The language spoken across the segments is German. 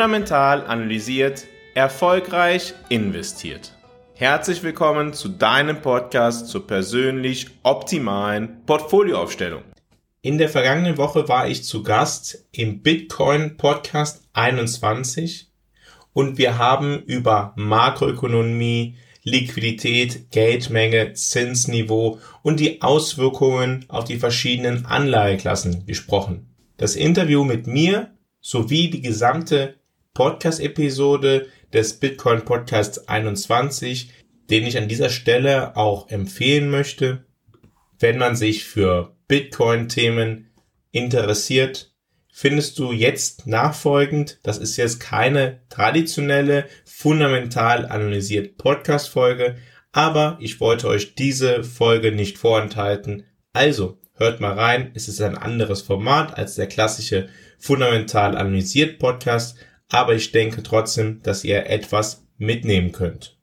fundamental analysiert, erfolgreich investiert. Herzlich willkommen zu deinem Podcast zur persönlich optimalen Portfolioaufstellung. In der vergangenen Woche war ich zu Gast im Bitcoin Podcast 21 und wir haben über Makroökonomie, Liquidität, Geldmenge, Zinsniveau und die Auswirkungen auf die verschiedenen Anleiheklassen gesprochen. Das Interview mit mir sowie die gesamte Podcast-Episode des Bitcoin Podcasts 21, den ich an dieser Stelle auch empfehlen möchte, wenn man sich für Bitcoin-Themen interessiert, findest du jetzt nachfolgend, das ist jetzt keine traditionelle, fundamental analysiert Podcast-Folge, aber ich wollte euch diese Folge nicht vorenthalten. Also, hört mal rein, es ist ein anderes Format als der klassische fundamental analysiert Podcast, aber ich denke trotzdem, dass ihr etwas mitnehmen könnt.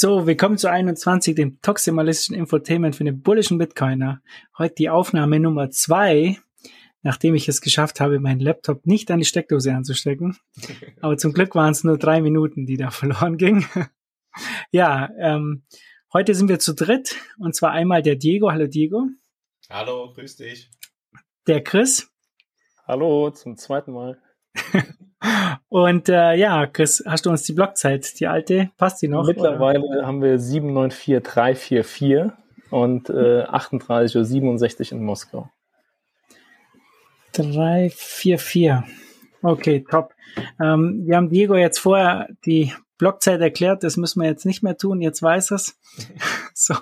So, willkommen zu 21, dem toximalistischen Infotainment für den bullischen Bitcoiner. Heute die Aufnahme Nummer zwei, nachdem ich es geschafft habe, meinen Laptop nicht an die Steckdose anzustecken. Aber zum Glück waren es nur drei Minuten, die da verloren gingen. ja, ähm, heute sind wir zu dritt und zwar einmal der Diego. Hallo Diego. Hallo, grüß dich. Der Chris. Hallo, zum zweiten Mal. Und äh, ja, Chris, hast du uns die Blockzeit, die alte, passt die noch? Mittlerweile oder? haben wir 794344 und äh, 38.67 Uhr in Moskau. 344. Okay, top. Ähm, wir haben Diego jetzt vorher die Blockzeit erklärt, das müssen wir jetzt nicht mehr tun, jetzt weiß es. so,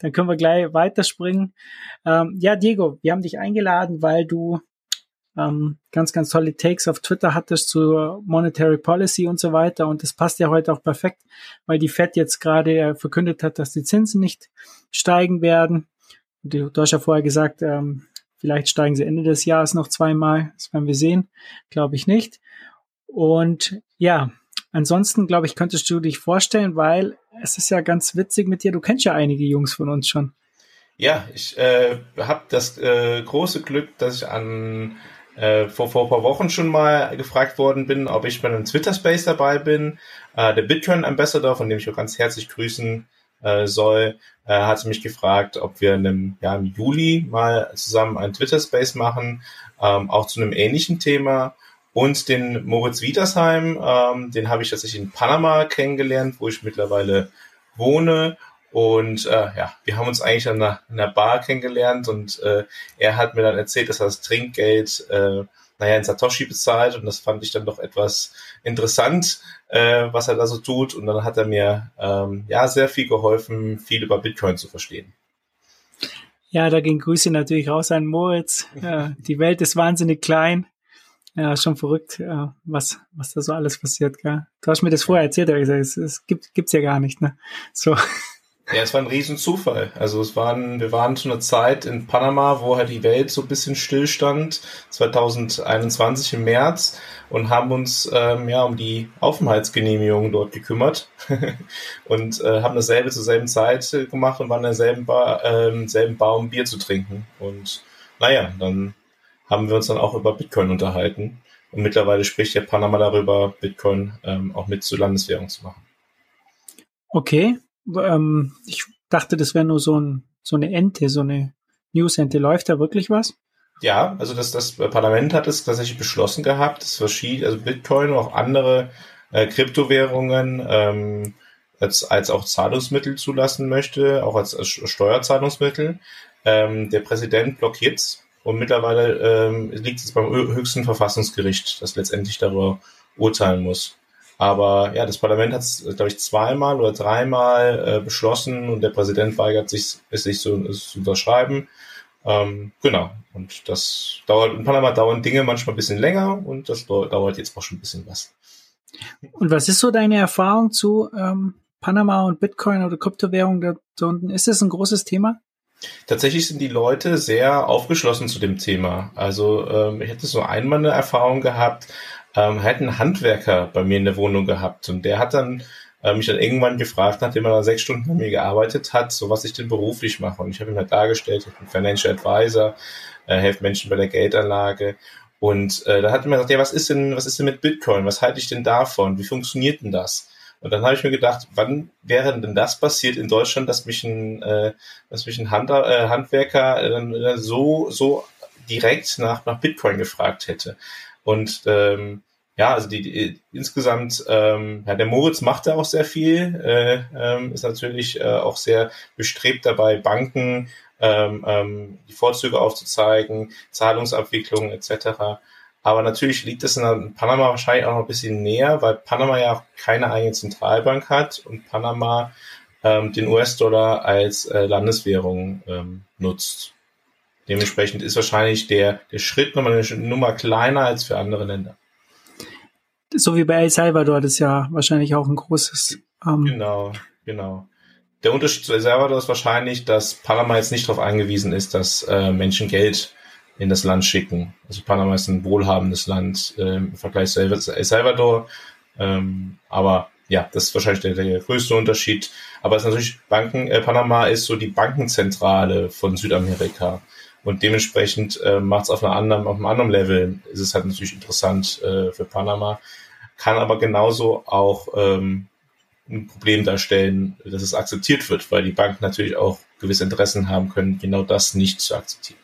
dann können wir gleich weiterspringen. Ähm, ja, Diego, wir haben dich eingeladen, weil du ähm, ganz, ganz tolle Takes auf Twitter hattest zur Monetary Policy und so weiter. Und das passt ja heute auch perfekt, weil die Fed jetzt gerade äh, verkündet hat, dass die Zinsen nicht steigen werden. Du, du hast ja vorher gesagt, ähm, vielleicht steigen sie Ende des Jahres noch zweimal. Das werden wir sehen. Glaube ich nicht. Und ja, ansonsten glaube ich, könntest du dich vorstellen, weil es ist ja ganz witzig mit dir. Du kennst ja einige Jungs von uns schon. Ja, ich äh, habe das äh, große Glück, dass ich an äh, vor, vor ein paar Wochen schon mal gefragt worden bin, ob ich bei einem Twitter-Space dabei bin. Äh, der Bitcoin Ambassador, von dem ich auch ganz herzlich grüßen äh, soll, äh, hat mich gefragt, ob wir in einem, ja, im Juli mal zusammen einen Twitter-Space machen, ähm, auch zu einem ähnlichen Thema. Und den Moritz Wietersheim, ähm, den habe ich tatsächlich in Panama kennengelernt, wo ich mittlerweile wohne. Und äh, ja, wir haben uns eigentlich an einer, an einer Bar kennengelernt und äh, er hat mir dann erzählt, dass er das Trinkgeld, äh, naja, in Satoshi bezahlt und das fand ich dann doch etwas interessant, äh, was er da so tut. Und dann hat er mir ähm, ja sehr viel geholfen, viel über Bitcoin zu verstehen. Ja, da ging Grüße natürlich raus an Moritz. Ja, die Welt ist wahnsinnig klein. Ja, schon verrückt, ja, was, was da so alles passiert, gell? Du hast mir das vorher erzählt, aber gesagt, es, es gibt, gibt's ja gar nicht, ne? So. Ja, es war ein Riesenzufall. Also es waren, wir waren zu einer Zeit in Panama, wo halt die Welt so ein bisschen stillstand, 2021 im März, und haben uns ähm, ja um die Aufenthaltsgenehmigung dort gekümmert und äh, haben dasselbe zur selben Zeit äh, gemacht und waren in derselben Bar, äh, selben Bar, um Bier zu trinken. Und naja, dann haben wir uns dann auch über Bitcoin unterhalten. Und mittlerweile spricht ja Panama darüber, Bitcoin ähm, auch mit zur Landeswährung zu machen. Okay, ähm, ich dachte, das wäre nur so, ein, so eine Ente, so eine News-Ente. Läuft da wirklich was? Ja, also das, das Parlament hat es tatsächlich beschlossen gehabt, dass verschiedene, also Bitcoin und auch andere äh, Kryptowährungen ähm, als, als auch Zahlungsmittel zulassen möchte, auch als, als Steuerzahlungsmittel. Ähm, der Präsident blockiert und mittlerweile ähm, liegt es beim höchsten Verfassungsgericht, das letztendlich darüber urteilen muss. Aber ja, das Parlament hat es, glaube ich, zweimal oder dreimal äh, beschlossen und der Präsident weigert sich, es sich so es zu unterschreiben. Ähm, genau. Und das dauert, in Panama dauern Dinge manchmal ein bisschen länger und das dauert jetzt auch schon ein bisschen was. Und was ist so deine Erfahrung zu ähm, Panama und Bitcoin oder Kryptowährung da unten? Ist das ein großes Thema? Tatsächlich sind die Leute sehr aufgeschlossen zu dem Thema. Also ähm, ich hatte so einmal eine Erfahrung gehabt, ähm, hat einen Handwerker bei mir in der Wohnung gehabt und der hat dann äh, mich dann irgendwann gefragt, nachdem er dann sechs Stunden bei mir gearbeitet hat, so was ich denn beruflich mache. Und ich habe ihm halt dargestellt, ich bin Financial Advisor, äh, helfe Menschen bei der Geldanlage. Und äh, da hat er mir gesagt, ja, was ist denn, was ist denn mit Bitcoin? Was halte ich denn davon? Wie funktioniert denn das? Und dann habe ich mir gedacht, wann wäre denn das passiert in Deutschland, dass mich ein, äh, dass mich ein Hand, äh, Handwerker äh, so, so direkt nach, nach Bitcoin gefragt hätte. Und ähm, ja, also die, die insgesamt, ähm, ja, der Moritz macht da auch sehr viel, äh, ähm, ist natürlich äh, auch sehr bestrebt dabei, Banken ähm, ähm, die Vorzüge aufzuzeigen, Zahlungsabwicklung etc. Aber natürlich liegt es in Panama wahrscheinlich auch noch ein bisschen näher, weil Panama ja auch keine eigene Zentralbank hat und Panama ähm, den US-Dollar als äh, Landeswährung ähm, nutzt. Dementsprechend ist wahrscheinlich der, der Schritt nochmal eine Nummer kleiner als für andere Länder. So wie bei El Salvador, das ist ja wahrscheinlich auch ein großes. Ähm genau, genau. Der Unterschied zu El Salvador ist wahrscheinlich, dass Panama jetzt nicht darauf angewiesen ist, dass äh, Menschen Geld in das Land schicken. Also Panama ist ein wohlhabendes Land äh, im Vergleich zu El Salvador. Ähm, aber ja, das ist wahrscheinlich der, der größte Unterschied. Aber es ist natürlich Banken, äh, Panama ist so die Bankenzentrale von Südamerika. Und dementsprechend äh, macht es auf, einer anderen, auf einem anderen Level, ist es halt natürlich interessant äh, für Panama. Kann aber genauso auch ähm, ein Problem darstellen, dass es akzeptiert wird, weil die Banken natürlich auch gewisse Interessen haben können, genau das nicht zu akzeptieren.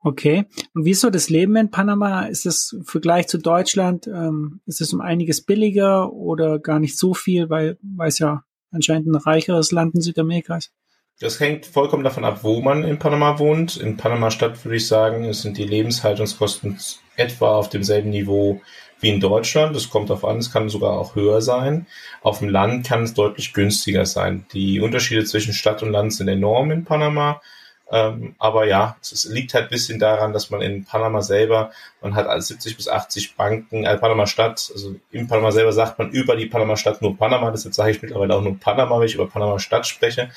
Okay. Und wie ist so das Leben in Panama? Ist es im Vergleich zu Deutschland, ähm, ist es um einiges billiger oder gar nicht so viel, weil, weil es ja anscheinend ein reicheres Land in Südamerika ist? Das hängt vollkommen davon ab, wo man in Panama wohnt. In Panama Stadt würde ich sagen, sind die Lebenshaltungskosten etwa auf demselben Niveau wie in Deutschland. Das kommt darauf an, es kann sogar auch höher sein. Auf dem Land kann es deutlich günstiger sein. Die Unterschiede zwischen Stadt und Land sind enorm in Panama. Ähm, aber ja, es, liegt halt ein bisschen daran, dass man in Panama selber, man hat als 70 bis 80 Banken, äh, Panama Stadt, also in Panama selber sagt man über die Panama Stadt nur Panama, deshalb sage ich mittlerweile auch nur Panama, wenn ich über Panama Stadt spreche.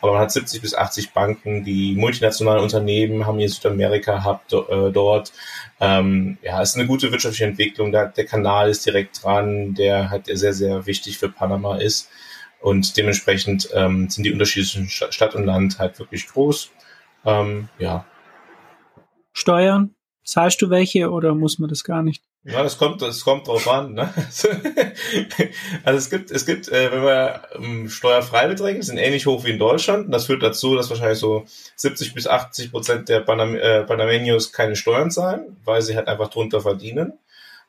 Aber man hat 70 bis 80 Banken, die multinationalen Unternehmen haben hier Südamerika Hub äh, dort. Ähm, ja, es ist eine gute wirtschaftliche Entwicklung. Der, der Kanal ist direkt dran, der halt sehr, sehr wichtig für Panama ist. Und dementsprechend ähm, sind die Unterschiede zwischen Stadt und Land halt wirklich groß. Ähm, ja. Steuern? Zahlst du welche oder muss man das gar nicht? Ja, das kommt, das kommt drauf an. Ne? also es gibt, es gibt, äh, wenn wir ähm, Steuerfreibeträge sind ähnlich hoch wie in Deutschland. Und das führt dazu, dass wahrscheinlich so 70 bis 80 Prozent der Panam äh, Panameños keine Steuern zahlen, weil sie halt einfach drunter verdienen.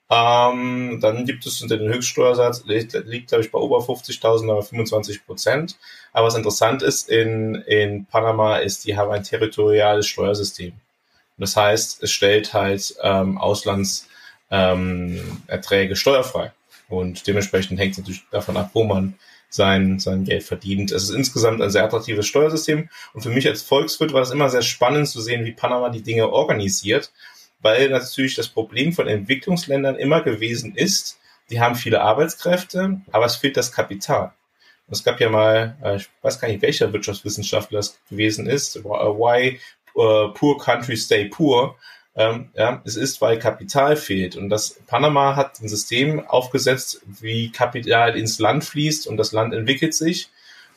Ähm, dann gibt es unter den Höchststeuersatz, liegt, liegt glaube ich bei über 50.000, aber 25 Prozent. Aber was interessant ist, in, in Panama ist, die haben ein territoriales Steuersystem. Das heißt, es stellt halt ähm, Auslandserträge ähm, steuerfrei. Und dementsprechend hängt es natürlich davon ab, wo man sein, sein Geld verdient. Es ist insgesamt ein sehr attraktives Steuersystem. Und für mich als Volkswirt war es immer sehr spannend zu sehen, wie Panama die Dinge organisiert weil natürlich das Problem von Entwicklungsländern immer gewesen ist, die haben viele Arbeitskräfte, aber es fehlt das Kapital. Es gab ja mal, äh, ich weiß gar nicht, welcher Wirtschaftswissenschaftler das gewesen ist, Why uh, Poor Countries Stay Poor. Ähm, ja, es ist, weil Kapital fehlt. Und das Panama hat ein System aufgesetzt, wie Kapital ins Land fließt und das Land entwickelt sich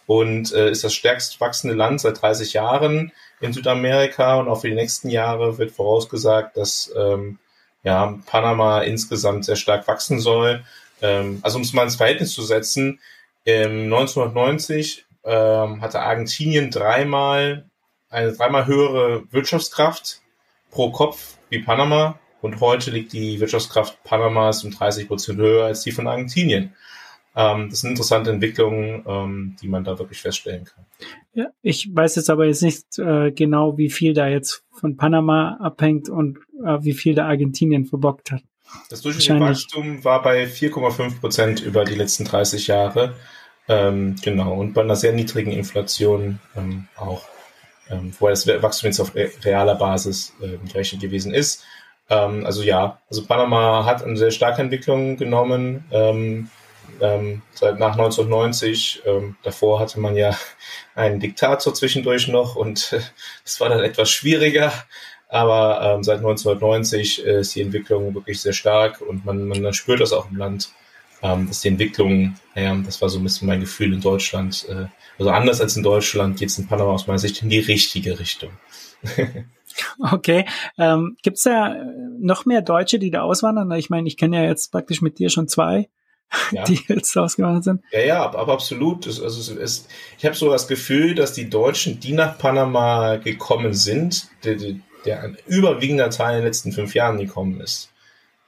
und äh, ist das stärkst wachsende Land seit 30 Jahren in Südamerika und auch für die nächsten Jahre wird vorausgesagt, dass ähm, ja, Panama insgesamt sehr stark wachsen soll. Ähm, also um es mal ins Verhältnis zu setzen, ähm, 1990 ähm, hatte Argentinien dreimal eine dreimal höhere Wirtschaftskraft pro Kopf wie Panama und heute liegt die Wirtschaftskraft Panamas um 30 Prozent höher als die von Argentinien. Ähm, das sind interessante Entwicklungen, ähm, die man da wirklich feststellen kann. Ja, ich weiß jetzt aber jetzt nicht äh, genau, wie viel da jetzt von Panama abhängt und äh, wie viel da Argentinien verbockt hat. Das durchschnittliche Wachstum war bei 4,5 Prozent über die letzten 30 Jahre. Ähm, genau, und bei einer sehr niedrigen Inflation ähm, auch, ähm, wobei das Wachstum jetzt auf realer Basis äh, gerechnet gewesen ist. Ähm, also ja, also Panama hat eine sehr starke Entwicklung genommen. Ähm, ähm, seit nach 1990. Ähm, davor hatte man ja einen Diktator zwischendurch noch und äh, das war dann etwas schwieriger. Aber ähm, seit 1990 äh, ist die Entwicklung wirklich sehr stark und man, man spürt das auch im Land, ähm, dass die Entwicklung, naja, das war so ein bisschen mein Gefühl in Deutschland, äh, also anders als in Deutschland geht es in Panama aus meiner Sicht in die richtige Richtung. okay. Ähm, Gibt es da noch mehr Deutsche, die da auswandern? Ich meine, ich kenne ja jetzt praktisch mit dir schon zwei ja. die jetzt ausgewandert sind. Ja, ja, aber absolut. also es ist, ich habe so das Gefühl, dass die Deutschen, die nach Panama gekommen sind, der, der ein überwiegender Teil in den letzten fünf Jahren gekommen ist.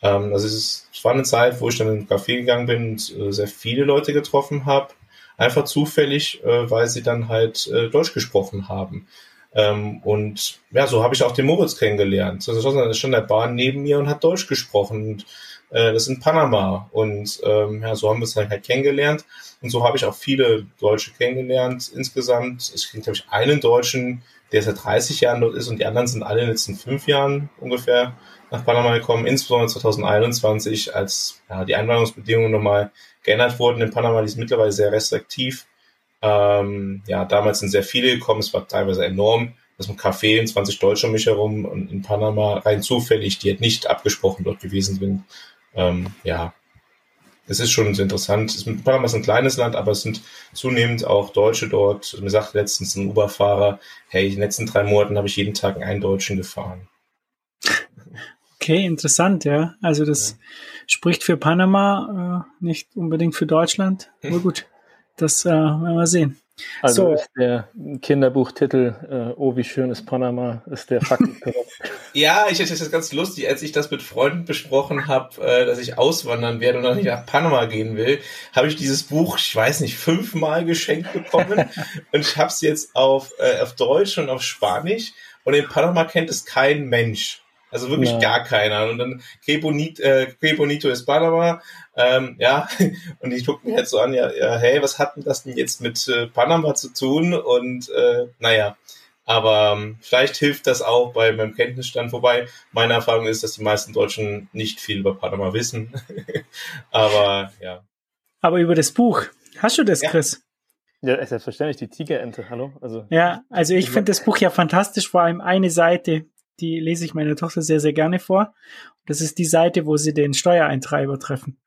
Ähm, also es, ist, es war eine Zeit, wo ich dann in den Café gegangen bin und äh, sehr viele Leute getroffen habe. Einfach zufällig, äh, weil sie dann halt äh, Deutsch gesprochen haben. Ähm, und ja, so habe ich auch den Moritz kennengelernt. Also er stand der Bahn neben mir und hat Deutsch gesprochen. Und äh, das in Panama. Und ähm, ja, so haben wir es dann halt kennengelernt. Und so habe ich auch viele Deutsche kennengelernt insgesamt. Es gibt, glaube ich, einen Deutschen, der seit 30 Jahren dort ist und die anderen sind alle in den letzten fünf Jahren ungefähr nach Panama gekommen, insbesondere 2021, als ja, die Einwanderungsbedingungen nochmal geändert wurden. In Panama die ist mittlerweile sehr restriktiv. Ähm, ja, damals sind sehr viele gekommen, es war teilweise enorm. Das ist ein Café und 20 Deutsche um mich herum und in Panama rein zufällig, die halt nicht abgesprochen dort gewesen sind, ähm, ja, es ist schon interessant. Es ist, Panama ist ein kleines Land, aber es sind zunehmend auch Deutsche dort. Mir sagte letztens ein Uber-Fahrer, hey, in den letzten drei Monaten habe ich jeden Tag einen Deutschen gefahren. Okay, interessant, ja. Also das ja. spricht für Panama, äh, nicht unbedingt für Deutschland. Aber gut, das äh, werden wir sehen. Also so. ist der Kinderbuchtitel äh, Oh, wie schön ist Panama, ist der Fakt Ja, ich, das ist ganz lustig, als ich das mit Freunden besprochen habe, äh, dass ich auswandern werde und dann nicht nach Panama gehen will, habe ich dieses Buch, ich weiß nicht, fünfmal geschenkt bekommen und ich habe es jetzt auf, äh, auf Deutsch und auf Spanisch und in Panama kennt es kein Mensch. Also wirklich ja. gar keiner. Und dann Que Bonito, äh, Que Bonito es Panama. Ähm, ja, und ich gucke mir jetzt so an, ja, ja, hey, was hat denn das denn jetzt mit äh, Panama zu tun? Und äh, naja, aber ähm, vielleicht hilft das auch bei meinem Kenntnisstand. Wobei meine Erfahrung ist, dass die meisten Deutschen nicht viel über Panama wissen. aber ja. Aber über das Buch. Hast du das, ja. Chris? Ja, selbstverständlich, die Tigerente, hallo? Also, ja, also ich finde das Buch ja fantastisch, vor allem eine Seite, die lese ich meiner Tochter sehr, sehr gerne vor. Das ist die Seite, wo sie den Steuereintreiber treffen.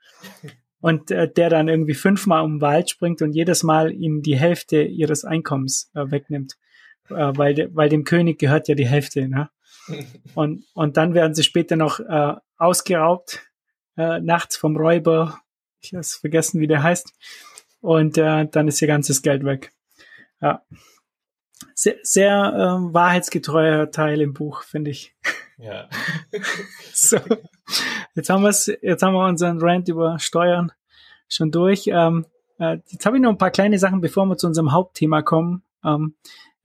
Und äh, der dann irgendwie fünfmal um den Wald springt und jedes Mal ihnen die Hälfte ihres Einkommens äh, wegnimmt. Äh, weil, de, weil dem König gehört ja die Hälfte. Ne? Und, und dann werden sie später noch äh, ausgeraubt, äh, nachts vom Räuber. Ich habe vergessen, wie der heißt. Und äh, dann ist ihr ganzes Geld weg. Ja sehr, sehr ähm, wahrheitsgetreuer Teil im Buch, finde ich. Ja. so, jetzt haben wir jetzt haben wir unseren Rant über Steuern schon durch. Ähm, äh, jetzt habe ich noch ein paar kleine Sachen, bevor wir zu unserem Hauptthema kommen. Ähm,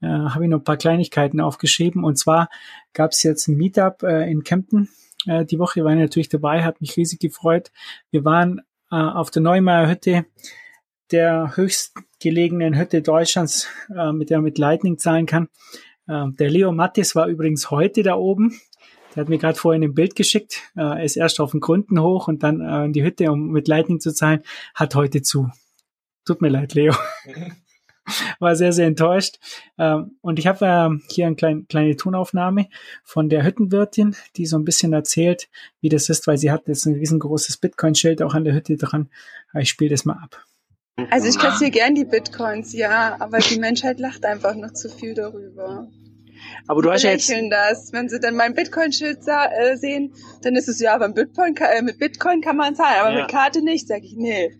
äh, habe ich noch ein paar Kleinigkeiten aufgeschrieben. Und zwar gab es jetzt ein Meetup äh, in Kempten. Äh, die Woche war ich natürlich dabei, hat mich riesig gefreut. Wir waren äh, auf der Neumeier Hütte der höchstgelegenen Hütte Deutschlands, äh, mit der man mit Lightning zahlen kann. Äh, der Leo Mattis war übrigens heute da oben. Der hat mir gerade vorhin ein Bild geschickt. Äh, er ist erst auf den Gründen hoch und dann äh, in die Hütte, um mit Lightning zu zahlen. Hat heute zu. Tut mir leid, Leo. war sehr, sehr enttäuscht. Ähm, und ich habe äh, hier eine kleine, kleine Tonaufnahme von der Hüttenwirtin, die so ein bisschen erzählt, wie das ist, weil sie hat jetzt ein riesengroßes Bitcoin-Schild auch an der Hütte dran. Ich spiele das mal ab. Also ich kassiere gern die Bitcoins, ja, aber die Menschheit lacht einfach noch zu viel darüber. Aber du hast ja jetzt das. Wenn sie dann mein Bitcoin-Schild äh, sehen, dann ist es ja, aber Bitcoin, äh, mit Bitcoin kann man zahlen, aber ja. mit Karte nicht, sag ich, nee.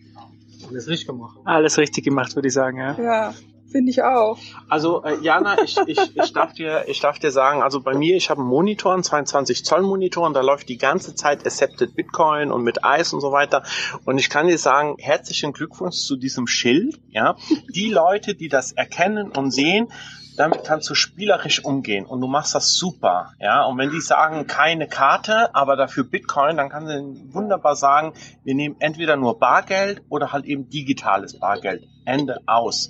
Alles richtig gemacht. Alles richtig gemacht, würde ich sagen, ja. Ja. Finde ich auch. Also äh, Jana, ich, ich, ich, darf dir, ich darf dir sagen, also bei mir, ich habe einen Monitor, einen 22 Zoll Monitor und da läuft die ganze Zeit Accepted Bitcoin und mit Eis und so weiter. Und ich kann dir sagen, herzlichen Glückwunsch zu diesem Schild. Ja, die Leute, die das erkennen und sehen, damit kannst du spielerisch umgehen und du machst das super, ja. Und wenn die sagen keine Karte, aber dafür Bitcoin, dann kannst du wunderbar sagen, wir nehmen entweder nur Bargeld oder halt eben digitales Bargeld. Ende aus.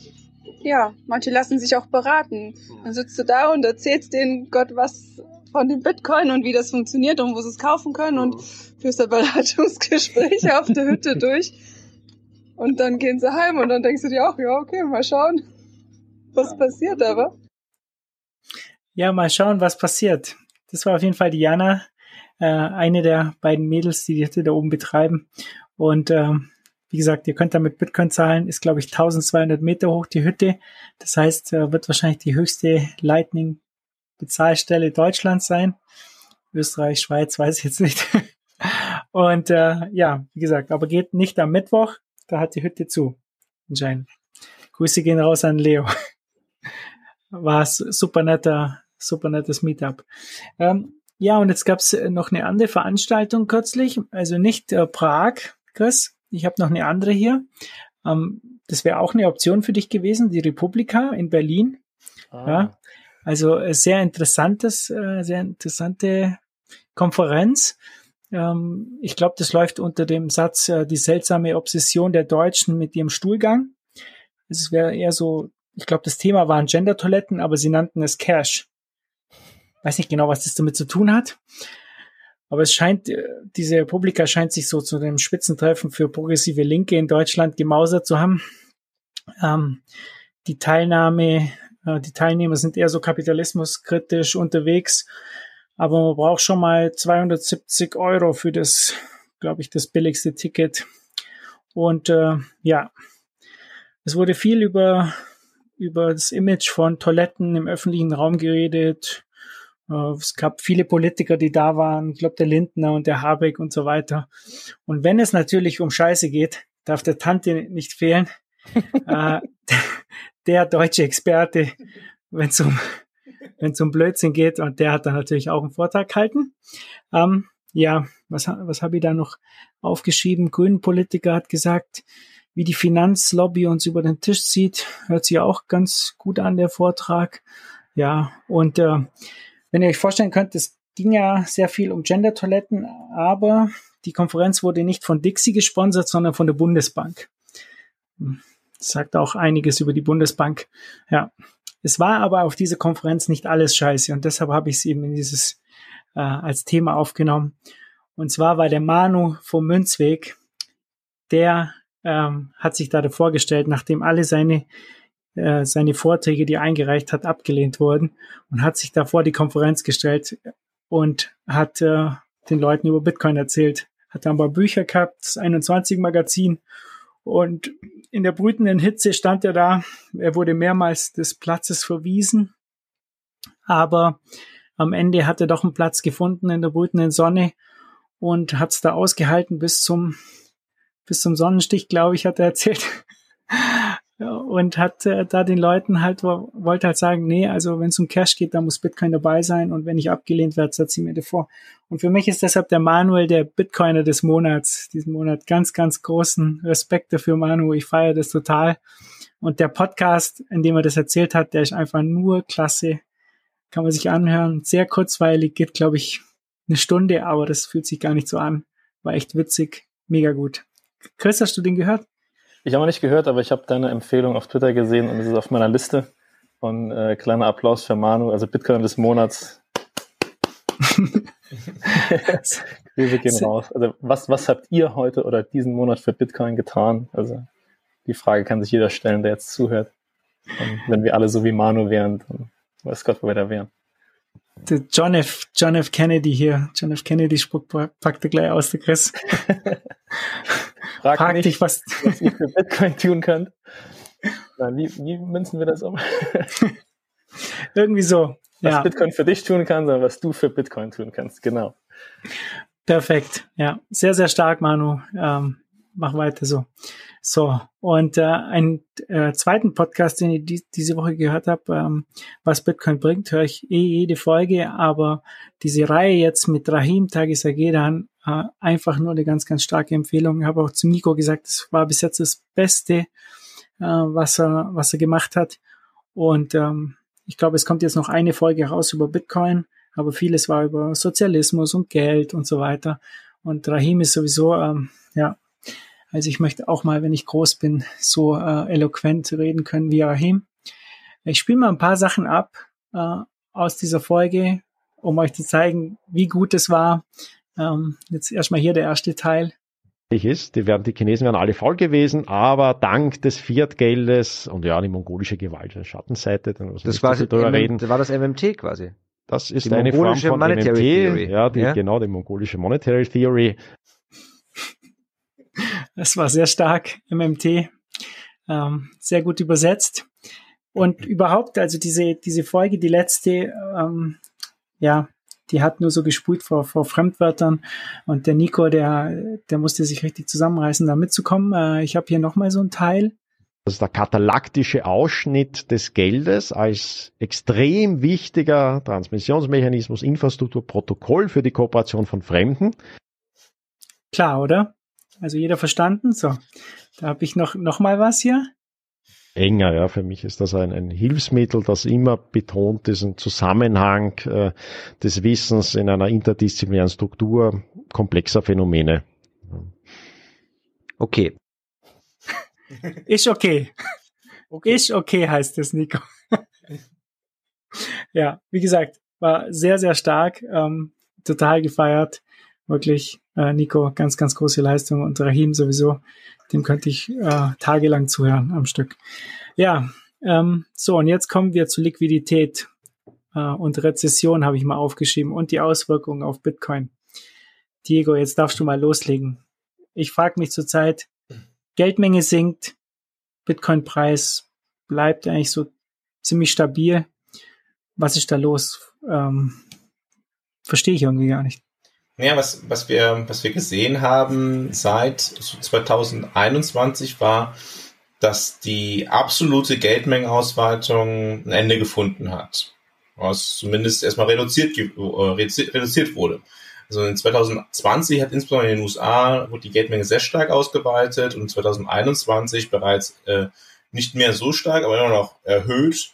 Ja, manche lassen sich auch beraten. Dann sitzt du da und erzählst denen Gott was von dem Bitcoin und wie das funktioniert und wo sie es kaufen können und führst da Beratungsgespräche auf der Hütte durch. Und dann gehen sie heim und dann denkst du dir auch, ja, okay, mal schauen, was passiert aber. Ja, mal schauen, was passiert. Das war auf jeden Fall Diana, äh, eine der beiden Mädels, die die Hütte da oben betreiben. Und ähm, wie gesagt, ihr könnt damit Bitcoin zahlen, ist glaube ich 1200 Meter hoch die Hütte. Das heißt, äh, wird wahrscheinlich die höchste Lightning Bezahlstelle Deutschlands sein. Österreich, Schweiz, weiß ich jetzt nicht. Und äh, ja, wie gesagt, aber geht nicht am Mittwoch, da hat die Hütte zu. Anscheinend. Grüße gehen raus an Leo. War super netter, super nettes Meetup. Ähm, ja, und jetzt gab's noch eine andere Veranstaltung kürzlich, also nicht äh, Prag, Chris. Ich habe noch eine andere hier. Ähm, das wäre auch eine Option für dich gewesen, die Republika in Berlin. Ah. Ja, also äh, sehr interessantes, äh, sehr interessante Konferenz. Ähm, ich glaube, das läuft unter dem Satz äh, die seltsame Obsession der Deutschen mit ihrem Stuhlgang. Es wäre eher so, ich glaube, das Thema waren Gender-Toiletten, aber sie nannten es Cash. Weiß nicht genau, was das damit zu tun hat. Aber es scheint, diese Republika scheint sich so zu dem Spitzentreffen für progressive Linke in Deutschland gemausert zu haben. Ähm, die Teilnahme äh, die Teilnehmer sind eher so kapitalismuskritisch unterwegs, aber man braucht schon mal 270 Euro für das, glaube ich, das billigste Ticket. Und äh, ja, es wurde viel über, über das Image von Toiletten im öffentlichen Raum geredet. Äh, es gab viele Politiker, die da waren, ich glaube der Lindner und der Habeck und so weiter. Und wenn es natürlich um Scheiße geht, darf der Tante nicht fehlen. äh, der deutsche Experte, wenn es um, wenn's um Blödsinn geht. Und der hat dann natürlich auch einen Vortrag gehalten. Ähm, ja, was, was habe ich da noch aufgeschrieben? Grünen Politiker hat gesagt, wie die Finanzlobby uns über den Tisch zieht, hört sich auch ganz gut an, der Vortrag. Ja, und äh, wenn ihr euch vorstellen könnt, es ging ja sehr viel um Gender-Toiletten, aber die Konferenz wurde nicht von Dixie gesponsert, sondern von der Bundesbank. Das sagt auch einiges über die Bundesbank. Ja. Es war aber auf dieser Konferenz nicht alles scheiße und deshalb habe ich es eben in dieses äh, als Thema aufgenommen. Und zwar war der Manu vom Münzweg, der ähm, hat sich da vorgestellt, nachdem alle seine äh, seine Vorträge, die er eingereicht hat, abgelehnt wurden und hat sich da vor die Konferenz gestellt und hat äh, den Leuten über Bitcoin erzählt. Hat dann ein paar Bücher gehabt, das 21 Magazin und in der brütenden Hitze stand er da. Er wurde mehrmals des Platzes verwiesen. Aber am Ende hat er doch einen Platz gefunden in der brütenden Sonne und hat es da ausgehalten bis zum, bis zum Sonnenstich, glaube ich, hat er erzählt und hat äh, da den Leuten halt, wollte halt sagen, nee, also wenn es um Cash geht, da muss Bitcoin dabei sein und wenn ich abgelehnt werde, setze ich mir davor. Und für mich ist deshalb der Manuel der Bitcoiner des Monats, diesen Monat. Ganz, ganz großen Respekt dafür, Manu. Ich feiere das total. Und der Podcast, in dem er das erzählt hat, der ist einfach nur klasse. Kann man sich anhören. Sehr kurzweilig, geht, glaube ich, eine Stunde, aber das fühlt sich gar nicht so an. War echt witzig. Mega gut. Chris, hast du den gehört? Ich habe noch nicht gehört, aber ich habe deine Empfehlung auf Twitter gesehen und es ist auf meiner Liste. Und äh, kleiner Applaus für Manu, also Bitcoin des Monats. Grüße gehen raus. Also was, was habt ihr heute oder diesen Monat für Bitcoin getan? Also die Frage kann sich jeder stellen, der jetzt zuhört. Und wenn wir alle so wie Manu wären, dann weiß Gott, wo wir da wären. John F. John F. Kennedy hier. John F. Kennedy Spruch packte gleich aus, der Chris. Frag, Frag nicht, dich, was, was ihr für Bitcoin tun könnt. Nein, wie, wie münzen wir das um? Irgendwie so. Was ja. Bitcoin für dich tun kann, sondern was du für Bitcoin tun kannst. Genau. Perfekt. Ja, sehr, sehr stark, Manu. Ähm, mach weiter so. So, und äh, einen äh, zweiten Podcast, den ich die, diese Woche gehört habe, ähm, was Bitcoin bringt, höre ich eh jede Folge, aber diese Reihe jetzt mit Rahim Tagisagedan, äh, einfach nur eine ganz, ganz starke Empfehlung. Ich habe auch zu Nico gesagt, es war bis jetzt das Beste, äh, was, er, was er gemacht hat. Und ähm, ich glaube, es kommt jetzt noch eine Folge raus über Bitcoin, aber vieles war über Sozialismus und Geld und so weiter. Und Rahim ist sowieso, ähm, ja, also ich möchte auch mal, wenn ich groß bin, so äh, eloquent reden können wie Rahim. Ich spiele mal ein paar Sachen ab äh, aus dieser Folge, um euch zu zeigen, wie gut es war. Ähm, jetzt erstmal hier der erste Teil. ist. Die, werden, die Chinesen wären alle voll gewesen, aber dank des Fiat-Geldes und ja, die mongolische Gewalt, der Schattenseite, dann muss das quasi drüber reden. war das MMT quasi. Das ist die eine Form von Monetary MMT, Theory. Ja, die, ja, genau, die mongolische Monetary Theory. Das war sehr stark, MMT. Ähm, sehr gut übersetzt. Und überhaupt, also diese, diese Folge, die letzte, ähm, ja, die hat nur so gespult vor, vor Fremdwörtern. Und der Nico, der, der musste sich richtig zusammenreißen, da mitzukommen. Äh, ich habe hier nochmal so ein Teil. Das ist der katalaktische Ausschnitt des Geldes als extrem wichtiger Transmissionsmechanismus, Infrastruktur, Protokoll für die Kooperation von Fremden. Klar, oder? Also jeder verstanden? So, da habe ich noch, noch mal was hier enger. Ja, für mich ist das ein, ein Hilfsmittel, das immer betont diesen Zusammenhang äh, des Wissens in einer interdisziplinären Struktur komplexer Phänomene. Okay. Ist okay. okay. Ist okay heißt es, Nico. ja, wie gesagt, war sehr, sehr stark, ähm, total gefeiert. Wirklich, äh, Nico, ganz, ganz große Leistung und Rahim sowieso dem könnte ich äh, tagelang zuhören am Stück. Ja, ähm, so und jetzt kommen wir zu Liquidität äh, und Rezession habe ich mal aufgeschrieben und die Auswirkungen auf Bitcoin. Diego, jetzt darfst du mal loslegen. Ich frage mich zurzeit, Geldmenge sinkt, Bitcoin-Preis bleibt eigentlich so ziemlich stabil. Was ist da los? Ähm, Verstehe ich irgendwie gar nicht. Ja, was, was, wir, was wir gesehen haben seit 2021 war, dass die absolute Geldmengenausweitung ein Ende gefunden hat. Was zumindest erstmal reduziert, äh, reduziert wurde. Also in 2020 hat insbesondere in den USA wurde die Geldmenge sehr stark ausgeweitet und 2021 bereits äh, nicht mehr so stark, aber immer noch erhöht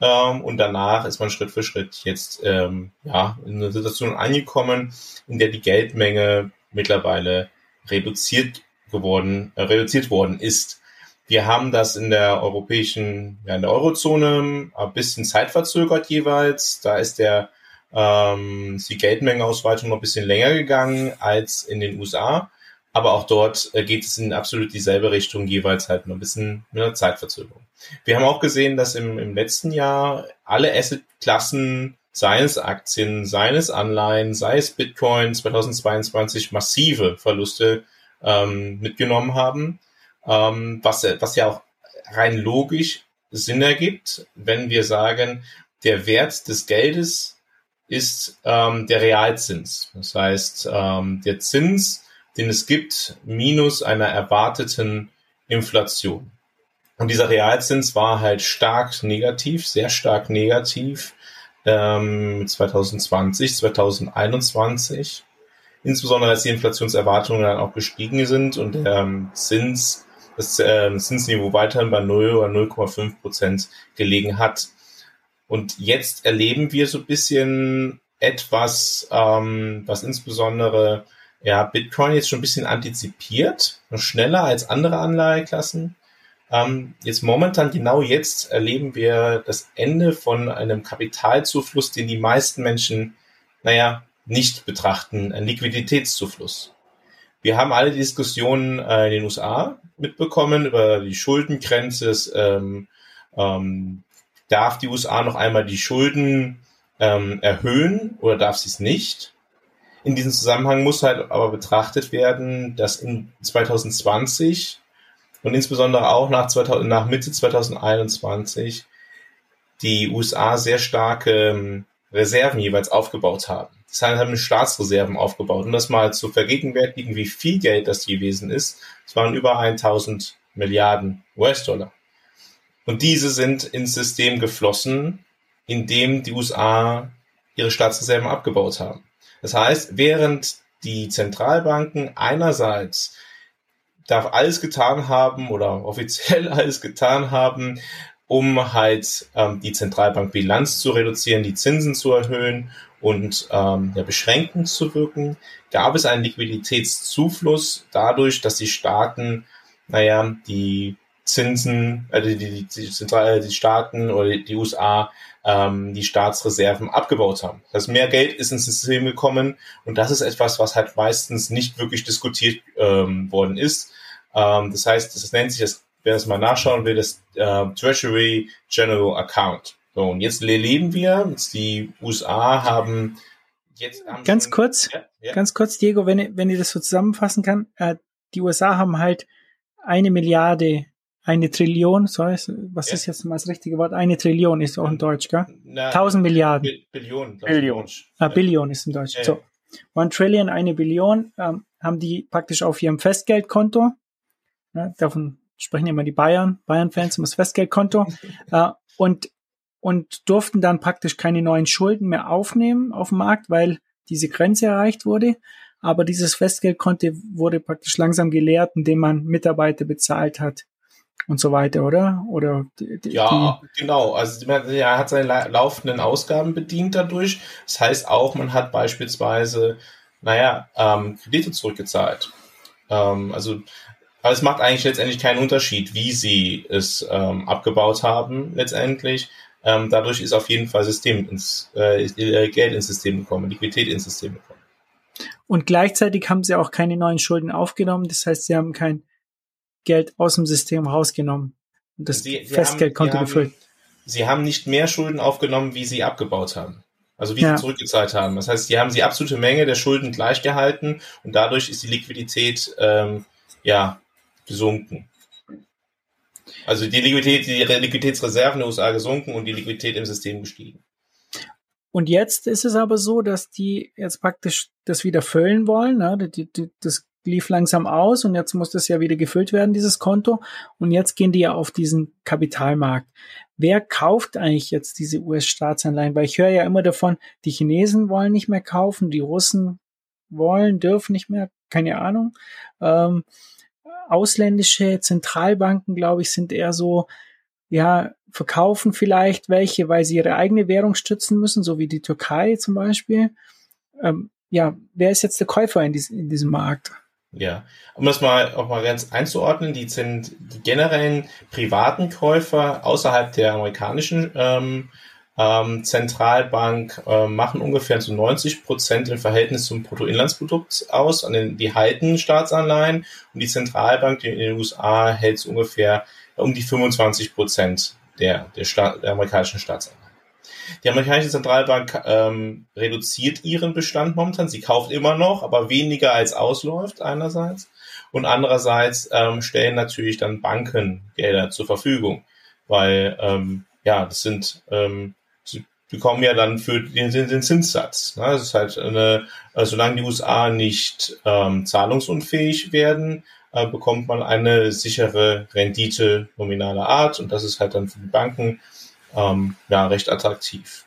ähm, und danach ist man Schritt für Schritt jetzt ähm, ja, in eine Situation angekommen, in der die Geldmenge mittlerweile reduziert geworden, äh, reduziert worden ist. Wir haben das in der europäischen, ja, in der Eurozone ein bisschen zeitverzögert jeweils. Da ist der ähm, die Geldmengenausweitung noch ein bisschen länger gegangen als in den USA. Aber auch dort äh, geht es in absolut dieselbe Richtung, jeweils halt nur ein bisschen mit einer Zeitverzögerung. Wir haben auch gesehen, dass im, im letzten Jahr alle Assetklassen, seien es Aktien, seien es Anleihen, sei es Bitcoin 2022 massive Verluste ähm, mitgenommen haben, ähm, was, was ja auch rein logisch Sinn ergibt, wenn wir sagen, der Wert des Geldes ist ähm, der Realzins. Das heißt, ähm, der Zins, den es gibt, minus einer erwarteten Inflation. Und dieser Realzins war halt stark negativ, sehr stark negativ ähm, 2020, 2021. Insbesondere als die Inflationserwartungen dann auch gestiegen sind und der ähm, Zins, das äh, Zinsniveau weiterhin bei 0 oder 0,5 Prozent gelegen hat. Und jetzt erleben wir so ein bisschen etwas, ähm, was insbesondere ja, Bitcoin jetzt schon ein bisschen antizipiert, noch schneller als andere Anleiheklassen. Ähm, jetzt momentan, genau jetzt, erleben wir das Ende von einem Kapitalzufluss, den die meisten Menschen, naja, nicht betrachten, ein Liquiditätszufluss. Wir haben alle Diskussionen äh, in den USA mitbekommen über die Schuldengrenze. Ähm, ähm, darf die USA noch einmal die Schulden ähm, erhöhen oder darf sie es nicht? In diesem Zusammenhang muss halt aber betrachtet werden, dass in 2020 und insbesondere auch nach, 2000, nach Mitte 2021 die USA sehr starke ähm, Reserven jeweils aufgebaut haben. Das heißt, haben Staatsreserven aufgebaut. Um das mal zu vergegenwärtigen, wie viel Geld das gewesen ist, es waren über 1000 Milliarden US-Dollar. Und diese sind ins System geflossen, indem die USA ihre Staatsreserven abgebaut haben. Das heißt, während die Zentralbanken einerseits darf alles getan haben oder offiziell alles getan haben, um halt ähm, die Zentralbankbilanz zu reduzieren, die Zinsen zu erhöhen und ähm, ja, beschränkend zu wirken, gab es einen Liquiditätszufluss dadurch, dass die Staaten, naja, die Zinsen, äh, die, die, die, Zentral die Staaten oder die, die USA ähm, die Staatsreserven abgebaut haben. Das heißt, mehr Geld ist ins System gekommen und das ist etwas, was halt meistens nicht wirklich diskutiert ähm, worden ist. Ähm, das heißt, das nennt sich, das, wer das mal nachschauen will, das äh, Treasury General Account. So, und jetzt leben wir, jetzt die USA haben jetzt... Haben ganz schon, kurz, ja, ja. ganz kurz, Diego, wenn, wenn ihr das so zusammenfassen kann, äh, die USA haben halt eine Milliarde eine Trillion, sorry, was ja. ist jetzt mal das richtige Wort? Eine Trillion ist auch in Deutsch, gell? Na, 1000 Milliarden. Billion. Billion. Ah, Billion ist in Deutsch. Ja. So. One Trillion, eine Billion, ähm, haben die praktisch auf ihrem Festgeldkonto. Ja, davon sprechen immer die Bayern, Bayern-Fans um das Festgeldkonto. äh, und, und durften dann praktisch keine neuen Schulden mehr aufnehmen auf dem Markt, weil diese Grenze erreicht wurde. Aber dieses Festgeldkonto wurde praktisch langsam geleert, indem man Mitarbeiter bezahlt hat und so weiter, oder? Oder die, die, ja, genau. Also er hat seine laufenden Ausgaben bedient dadurch. Das heißt auch, man hat beispielsweise, naja, ähm, Kredite zurückgezahlt. Ähm, also aber es macht eigentlich letztendlich keinen Unterschied, wie sie es ähm, abgebaut haben letztendlich. Ähm, dadurch ist auf jeden Fall System ins, äh, Geld ins System gekommen, Liquidität ins System gekommen. Und gleichzeitig haben sie auch keine neuen Schulden aufgenommen. Das heißt, sie haben kein Geld aus dem System rausgenommen und das sie, sie Festgeldkonto haben, gefüllt. sie haben nicht mehr Schulden aufgenommen, wie sie abgebaut haben. Also wie ja. sie zurückgezahlt haben. Das heißt, sie haben die absolute Menge der Schulden gleich gehalten und dadurch ist die Liquidität ähm, ja gesunken. Also die Liquidität, die Liquiditätsreserven der USA gesunken und die Liquidität im System gestiegen. Und jetzt ist es aber so, dass die jetzt praktisch das wieder füllen wollen. Ne? Die, die, das lief langsam aus und jetzt muss das ja wieder gefüllt werden, dieses Konto. Und jetzt gehen die ja auf diesen Kapitalmarkt. Wer kauft eigentlich jetzt diese US-Staatsanleihen? Weil ich höre ja immer davon, die Chinesen wollen nicht mehr kaufen, die Russen wollen, dürfen nicht mehr, keine Ahnung. Ähm, ausländische Zentralbanken, glaube ich, sind eher so, ja, verkaufen vielleicht welche, weil sie ihre eigene Währung stützen müssen, so wie die Türkei zum Beispiel. Ähm, ja, wer ist jetzt der Käufer in, dies, in diesem Markt? Ja, um das mal auch mal ganz einzuordnen, die sind die generellen privaten Käufer außerhalb der amerikanischen ähm, ähm, Zentralbank äh, machen ungefähr zu 90 Prozent im Verhältnis zum Bruttoinlandsprodukt aus, an den, die halten Staatsanleihen und die Zentralbank die in den USA hält ungefähr um die 25 Prozent der, der, Staat, der amerikanischen Staatsanleihen. Die amerikanische Zentralbank ähm, reduziert ihren Bestand momentan. Sie kauft immer noch, aber weniger als ausläuft einerseits. Und andererseits ähm, stellen natürlich dann Banken Gelder zur Verfügung, weil ähm, ja, das sind ähm, sie bekommen ja dann für den, den Zinssatz. Ne? Das ist halt eine, also solange die USA nicht ähm, zahlungsunfähig werden, äh, bekommt man eine sichere Rendite nominaler Art und das ist halt dann für die Banken ähm, ja recht attraktiv.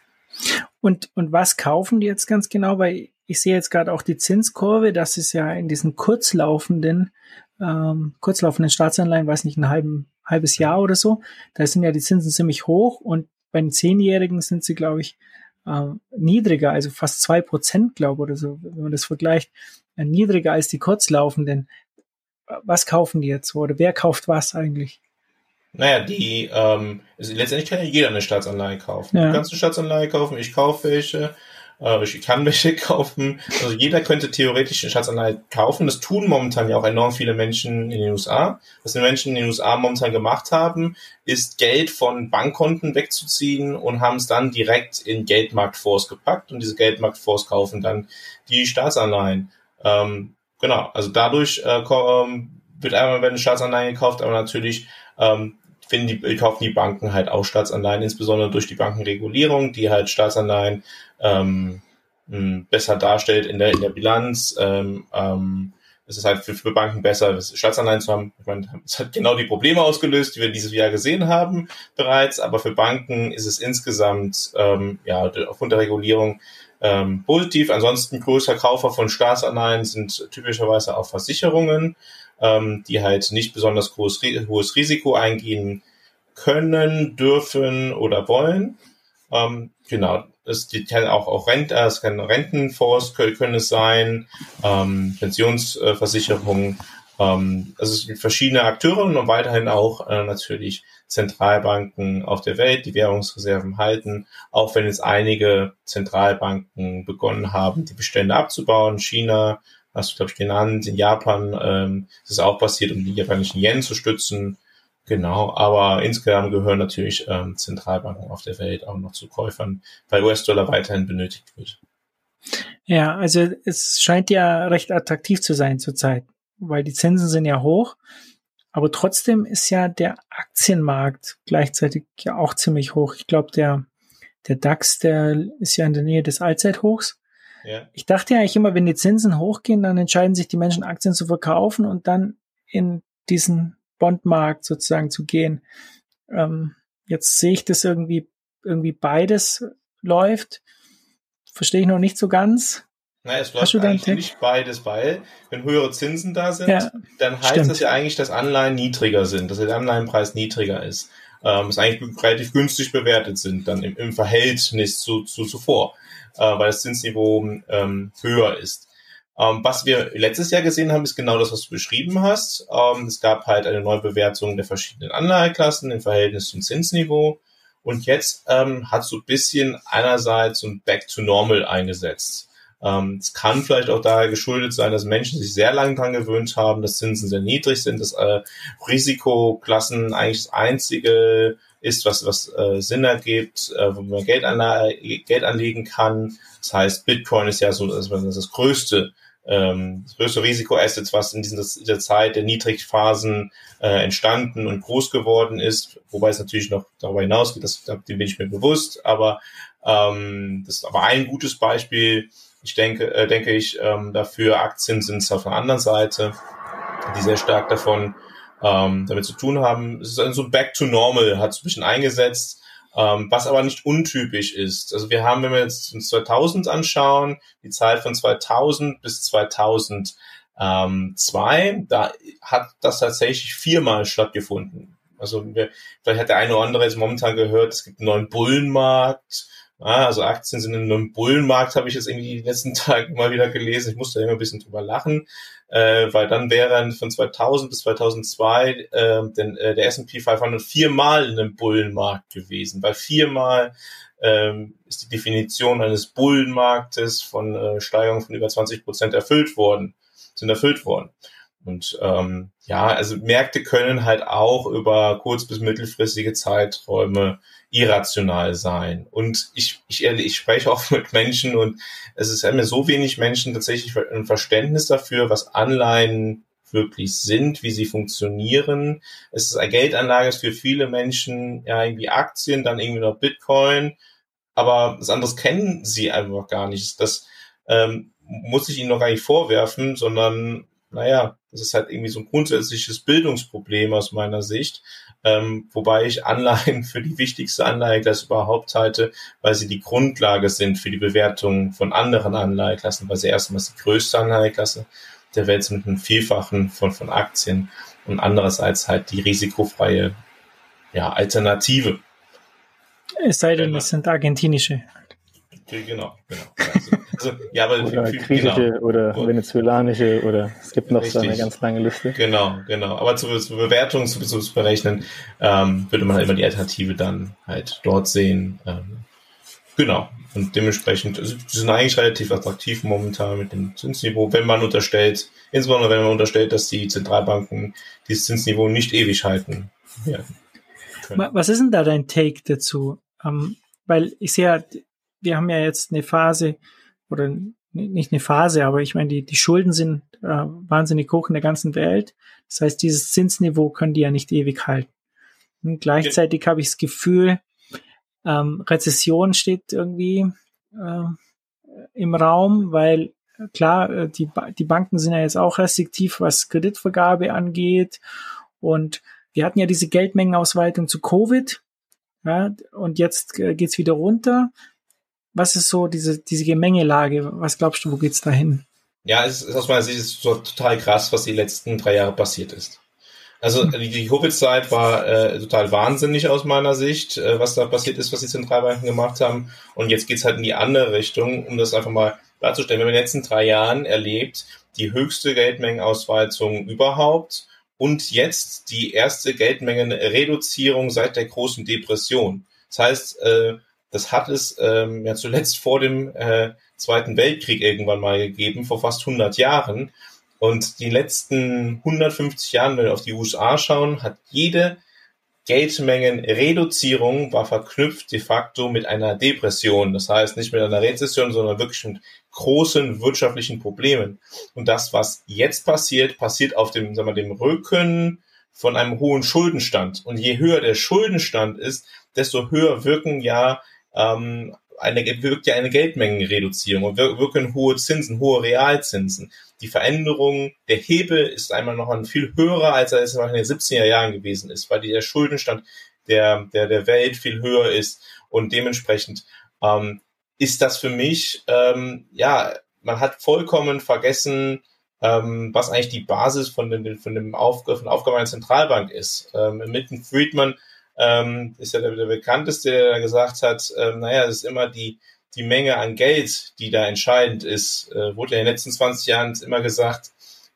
Und, und was kaufen die jetzt ganz genau? Weil ich sehe jetzt gerade auch die Zinskurve, das ist ja in diesen kurzlaufenden, ähm, kurzlaufenden Staatsanleihen, weiß nicht, ein halben, halbes Jahr oder so, da sind ja die Zinsen ziemlich hoch und bei den Zehnjährigen sind sie, glaube ich, äh, niedriger, also fast zwei Prozent, glaube ich, oder so, wenn man das vergleicht, äh, niedriger als die kurzlaufenden. Was kaufen die jetzt oder wer kauft was eigentlich? Naja, die, ähm, letztendlich kann ja jeder eine Staatsanleihe kaufen. Ja. Du kannst eine Staatsanleihe kaufen, ich kaufe welche, äh, ich kann welche kaufen. Also jeder könnte theoretisch eine Staatsanleihe kaufen. Das tun momentan ja auch enorm viele Menschen in den USA. Was die Menschen in den USA momentan gemacht haben, ist Geld von Bankkonten wegzuziehen und haben es dann direkt in Geldmarktfonds gepackt und diese Geldmarktfonds kaufen dann die Staatsanleihen. Ähm, genau, also dadurch äh, ähm, wird einmal eine Staatsanleihe gekauft, aber natürlich ähm, finden die, kaufen die Banken halt auch Staatsanleihen, insbesondere durch die Bankenregulierung, die halt Staatsanleihen ähm, besser darstellt in der, in der Bilanz. Ähm, ähm, es ist halt für, für Banken besser, Staatsanleihen zu haben. Ich meine, es hat genau die Probleme ausgelöst, die wir dieses Jahr gesehen haben bereits, aber für Banken ist es insgesamt ähm, ja aufgrund der Regulierung ähm, positiv. Ansonsten größter Kaufer von Staatsanleihen sind typischerweise auch Versicherungen ähm, die halt nicht besonders groß, hohes Risiko eingehen können, dürfen oder wollen. Ähm, genau, es kann auch, auch Rent, äh, es kann Rentenfonds können, können es sein, ähm, Pensionsversicherungen, Ähm, also es gibt verschiedene Akteure und weiterhin auch äh, natürlich Zentralbanken auf der Welt, die Währungsreserven halten, auch wenn jetzt einige Zentralbanken begonnen haben, die Bestände abzubauen. China, hast du, glaube ich, genannt, in Japan ähm, ist es auch passiert, um die japanischen Yen zu stützen. Genau, aber insgesamt gehören natürlich ähm, Zentralbanken auf der Welt auch noch zu Käufern, weil US-Dollar weiterhin benötigt wird. Ja, also es scheint ja recht attraktiv zu sein zurzeit, weil die Zinsen sind ja hoch, aber trotzdem ist ja der Aktienmarkt gleichzeitig ja auch ziemlich hoch. Ich glaube, der, der DAX, der ist ja in der Nähe des Allzeithochs. Ja. Ich dachte ja eigentlich immer, wenn die Zinsen hochgehen, dann entscheiden sich die Menschen, Aktien zu verkaufen und dann in diesen Bondmarkt sozusagen zu gehen. Ähm, jetzt sehe ich das irgendwie, irgendwie beides läuft verstehe ich noch nicht so ganz. Naja, es läuft eigentlich nicht beides, weil wenn höhere Zinsen da sind, ja, dann heißt stimmt. das ja eigentlich, dass Anleihen niedriger sind, dass der Anleihenpreis niedriger ist. Ähm, es eigentlich relativ günstig bewertet sind, dann im, im Verhältnis zu, zu zuvor, äh, weil das Zinsniveau ähm, höher ist. Ähm, was wir letztes Jahr gesehen haben, ist genau das, was du beschrieben hast. Ähm, es gab halt eine Neubewertung der verschiedenen Anleiheklassen im Verhältnis zum Zinsniveau. Und jetzt ähm, hat so ein bisschen einerseits so ein Back to Normal eingesetzt. Ähm, es kann vielleicht auch daher geschuldet sein, dass Menschen sich sehr lange daran gewöhnt haben, dass Zinsen sehr niedrig sind, dass äh, Risikoklassen eigentlich das einzige ist, was, was äh, Sinn ergibt, äh, wo man Geld, Geld anlegen kann. Das heißt, Bitcoin ist ja so das, das größte ähm, das größte Risikoassets, was in dieser Zeit der Niedrigphasen äh, entstanden und groß geworden ist, wobei es natürlich noch darüber hinausgeht, das, dem bin ich mir bewusst, aber ähm, das ist aber ein gutes Beispiel, ich denke, äh, denke ich, ähm, dafür Aktien sind es auf der anderen Seite, die sehr stark davon ähm, damit zu tun haben. Es ist so ein Back to Normal, hat so ein bisschen eingesetzt ähm, was aber nicht untypisch ist. Also wir haben, wenn wir jetzt uns 2000 anschauen, die Zeit von 2000 bis 2002, da hat das tatsächlich viermal stattgefunden. Also wir, vielleicht hat der eine oder andere jetzt momentan gehört, es gibt einen neuen Bullenmarkt, Ah, also Aktien sind in einem Bullenmarkt, habe ich jetzt irgendwie die letzten Tage mal wieder gelesen. Ich musste immer ein bisschen drüber lachen, äh, weil dann wäre von 2000 bis 2002 äh, denn, äh, der S&P 500 viermal in einem Bullenmarkt gewesen, weil viermal ähm, ist die Definition eines Bullenmarktes von äh, Steigerung von über 20 Prozent erfüllt worden, sind erfüllt worden. Und ähm, ja, also Märkte können halt auch über kurz- bis mittelfristige Zeiträume irrational sein. Und ich, ich, ich spreche auch mit Menschen und es ist mir so wenig Menschen tatsächlich ein Verständnis dafür, was Anleihen wirklich sind, wie sie funktionieren. Es ist eine Geldanlage für viele Menschen ja irgendwie Aktien, dann irgendwie noch Bitcoin, aber das anderes kennen sie einfach gar nicht. Das ähm, muss ich ihnen noch gar nicht vorwerfen, sondern naja, das ist halt irgendwie so ein grundsätzliches Bildungsproblem aus meiner Sicht. Ähm, wobei ich Anleihen für die wichtigste Anleiheklasse überhaupt halte, weil sie die Grundlage sind für die Bewertung von anderen Anleiheklassen, weil sie erstmals die größte Anleiheklasse der Welt sind mit einem Vielfachen von, von Aktien und andererseits halt die risikofreie ja, Alternative. Es sei denn, es sind argentinische. Genau, genau. Also, also, ja, aber oder viel, griechische genau. oder venezolanische oder es gibt noch Richtig. so eine ganz lange Liste. Genau, genau. Aber zur, zur Bewertung, zu, zu berechnen, ähm, würde man halt immer die Alternative dann halt dort sehen. Ähm, genau. Und dementsprechend, also, die sind eigentlich relativ attraktiv momentan mit dem Zinsniveau, wenn man unterstellt, insbesondere wenn man unterstellt, dass die Zentralbanken dieses Zinsniveau nicht ewig halten werden. Können. Was ist denn da dein Take dazu? Ähm, weil ich sehe ja, wir haben ja jetzt eine Phase, oder nicht eine Phase, aber ich meine, die, die Schulden sind äh, wahnsinnig hoch in der ganzen Welt. Das heißt, dieses Zinsniveau können die ja nicht ewig halten. Und gleichzeitig habe ich das Gefühl, ähm, Rezession steht irgendwie äh, im Raum, weil klar, äh, die, die Banken sind ja jetzt auch restriktiv, was Kreditvergabe angeht. Und wir hatten ja diese Geldmengenausweitung zu Covid. Ja, und jetzt äh, geht's wieder runter was ist so diese, diese Gemengelage? Was glaubst du, wo geht's dahin? Ja, es ist aus meiner Sicht so total krass, was die letzten drei Jahre passiert ist. Also die, die Covid-Zeit war äh, total wahnsinnig aus meiner Sicht, äh, was da passiert ist, was die Zentralbanken gemacht haben. Und jetzt geht's halt in die andere Richtung, um das einfach mal darzustellen. Wir haben in den letzten drei Jahren erlebt, die höchste Geldmengenausweitung überhaupt und jetzt die erste Geldmengenreduzierung seit der großen Depression. Das heißt, äh, das hat es ähm, ja zuletzt vor dem äh, Zweiten Weltkrieg irgendwann mal gegeben, vor fast 100 Jahren. Und die letzten 150 Jahren, wenn wir auf die USA schauen, hat jede Geldmengenreduzierung war verknüpft de facto mit einer Depression. Das heißt nicht mit einer Rezession, sondern wirklich mit großen wirtschaftlichen Problemen. Und das, was jetzt passiert, passiert auf dem, sagen wir, dem Rücken von einem hohen Schuldenstand. Und je höher der Schuldenstand ist, desto höher wirken ja ähm, eine, wirkt ja eine Geldmengenreduzierung und wirken hohe Zinsen, hohe Realzinsen. Die Veränderung der Hebel ist einmal noch ein viel höherer, als er es in den 70er Jahren gewesen ist, weil der Schuldenstand der, der, der Welt viel höher ist und dementsprechend ähm, ist das für mich, ähm, ja, man hat vollkommen vergessen, ähm, was eigentlich die Basis von, den, von dem Auf, von der Aufgabe einer Zentralbank ist. Ähm, Milton Friedman ähm, ist ja der, der bekannteste, der gesagt hat, ähm, naja, es ist immer die, die Menge an Geld, die da entscheidend ist. Äh, wurde ja in den letzten 20 Jahren immer gesagt,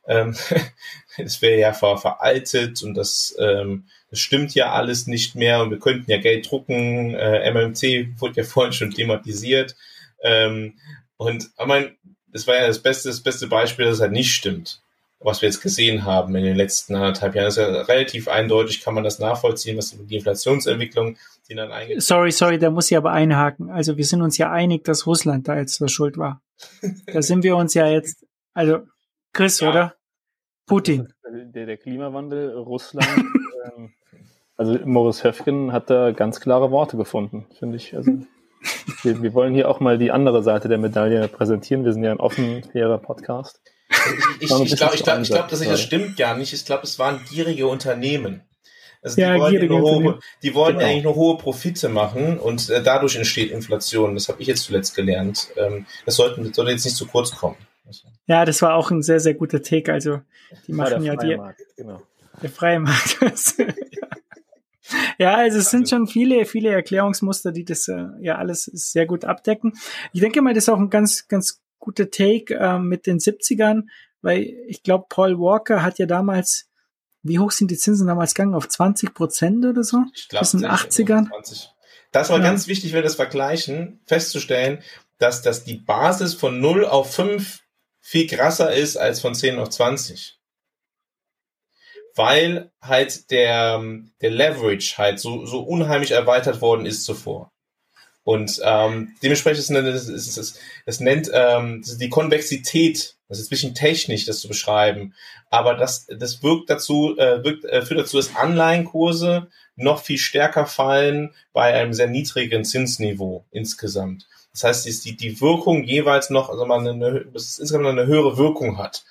ähm, es wäre ja ver veraltet und das, ähm, das stimmt ja alles nicht mehr und wir könnten ja Geld drucken. Äh, MMT wurde ja vorhin schon thematisiert. Ähm, und meine, das war ja das beste, das beste Beispiel, dass es halt nicht stimmt was wir jetzt gesehen haben in den letzten anderthalb Jahren. Das ist ja relativ eindeutig, kann man das nachvollziehen, was die Inflationsentwicklung, die dann eigentlich. Sorry, sorry, da muss ich aber einhaken. Also wir sind uns ja einig, dass Russland da jetzt der Schuld war. da sind wir uns ja jetzt, also Chris, ja. oder? Putin. Der, der Klimawandel, Russland. ähm, also Morris Höfgen hat da ganz klare Worte gefunden, finde ich. Also wir, wir wollen hier auch mal die andere Seite der Medaille präsentieren. Wir sind ja ein offen, fairer Podcast. Ich, ich, ich glaube, ich glaub, ich glaub, dass das stimmt gar nicht. Ich glaube, es waren gierige Unternehmen. Also die ja, wollen, gierige hohe, die wollen genau. eigentlich nur hohe Profite machen und äh, dadurch entsteht Inflation. Das habe ich jetzt zuletzt gelernt. Ähm, das, sollten, das sollte jetzt nicht zu kurz kommen. Ja, das war auch ein sehr, sehr guter Take. Also die machen ja die. Markt, genau. Der freie Markt. ja, also es sind schon viele, viele Erklärungsmuster, die das äh, ja alles sehr gut abdecken. Ich denke mal, das ist auch ein ganz, ganz guter Take äh, mit den 70ern, weil ich glaube, Paul Walker hat ja damals, wie hoch sind die Zinsen damals gegangen? Auf 20 Prozent oder so? Ich glaube, in den 80ern. 20. Das war ja. ganz wichtig, wenn wir das vergleichen, festzustellen, dass, dass die Basis von 0 auf 5 viel krasser ist als von 10 auf 20 weil halt der, der Leverage halt so, so unheimlich erweitert worden ist zuvor. Und ähm, dementsprechend ist es, es, es, es nennt ähm, die Konvexität, das ist ein bisschen technisch, das zu beschreiben, aber das, das wirkt dazu, äh, wirkt, äh, führt dazu, dass Anleihenkurse noch viel stärker fallen bei einem sehr niedrigen Zinsniveau insgesamt. Das heißt, die, die Wirkung jeweils noch, also man eine, insgesamt eine höhere Wirkung hat.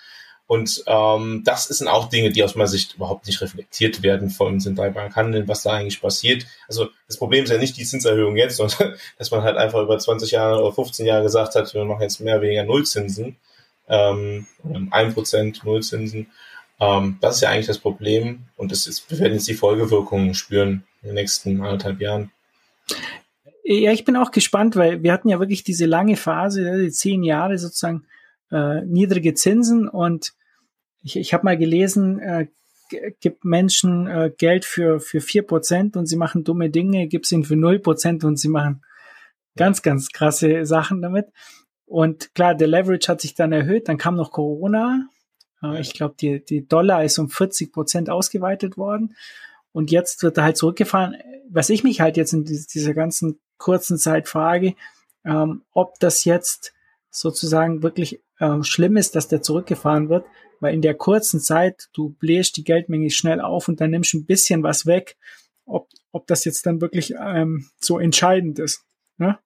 Und ähm, das sind auch Dinge, die aus meiner Sicht überhaupt nicht reflektiert werden vom Zentralbankhandeln, was da eigentlich passiert. Also das Problem ist ja nicht die Zinserhöhung jetzt, sondern dass man halt einfach über 20 Jahre oder 15 Jahre gesagt hat, wir machen jetzt mehr oder weniger Nullzinsen, ähm, 1% Nullzinsen. Ähm, das ist ja eigentlich das Problem und das ist, wir werden jetzt die Folgewirkungen spüren in den nächsten anderthalb Jahren. Ja, ich bin auch gespannt, weil wir hatten ja wirklich diese lange Phase, die zehn Jahre sozusagen äh, niedrige Zinsen und ich, ich habe mal gelesen, äh, gibt Menschen äh, Geld für für vier Prozent und sie machen dumme Dinge, gibt es ihnen für null Prozent und sie machen ganz ganz krasse Sachen damit. Und klar, der Leverage hat sich dann erhöht, dann kam noch Corona. Äh, ich glaube, die die Dollar ist um 40 Prozent ausgeweitet worden und jetzt wird er halt zurückgefahren. Was ich mich halt jetzt in dieser ganzen kurzen Zeit frage, ähm, ob das jetzt sozusagen wirklich ähm, schlimm ist, dass der zurückgefahren wird, weil in der kurzen Zeit, du bläst die Geldmenge schnell auf und dann nimmst ein bisschen was weg, ob, ob das jetzt dann wirklich ähm, so entscheidend ist. Ne?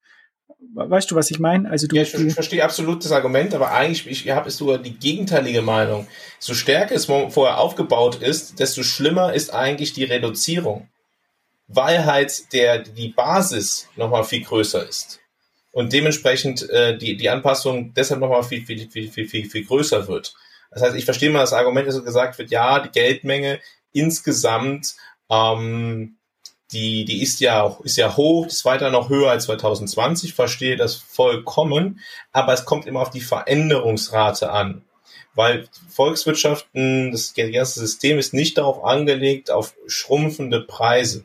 Weißt du, was ich meine? Also du, ja, ich, ich verstehe absolut das Argument, aber eigentlich ich habe sogar die gegenteilige Meinung. So stärker es vorher aufgebaut ist, desto schlimmer ist eigentlich die Reduzierung, weil halt der die Basis nochmal viel größer ist und dementsprechend äh, die, die Anpassung deshalb nochmal viel, viel, viel, viel, viel, viel größer wird. Das heißt, ich verstehe mal das Argument, dass gesagt wird, ja, die Geldmenge insgesamt, ähm, die, die ist ja, ist ja hoch, ist weiter noch höher als 2020, verstehe das vollkommen, aber es kommt immer auf die Veränderungsrate an. weil Volkswirtschaften, das ganze System ist nicht darauf angelegt, auf schrumpfende Preise,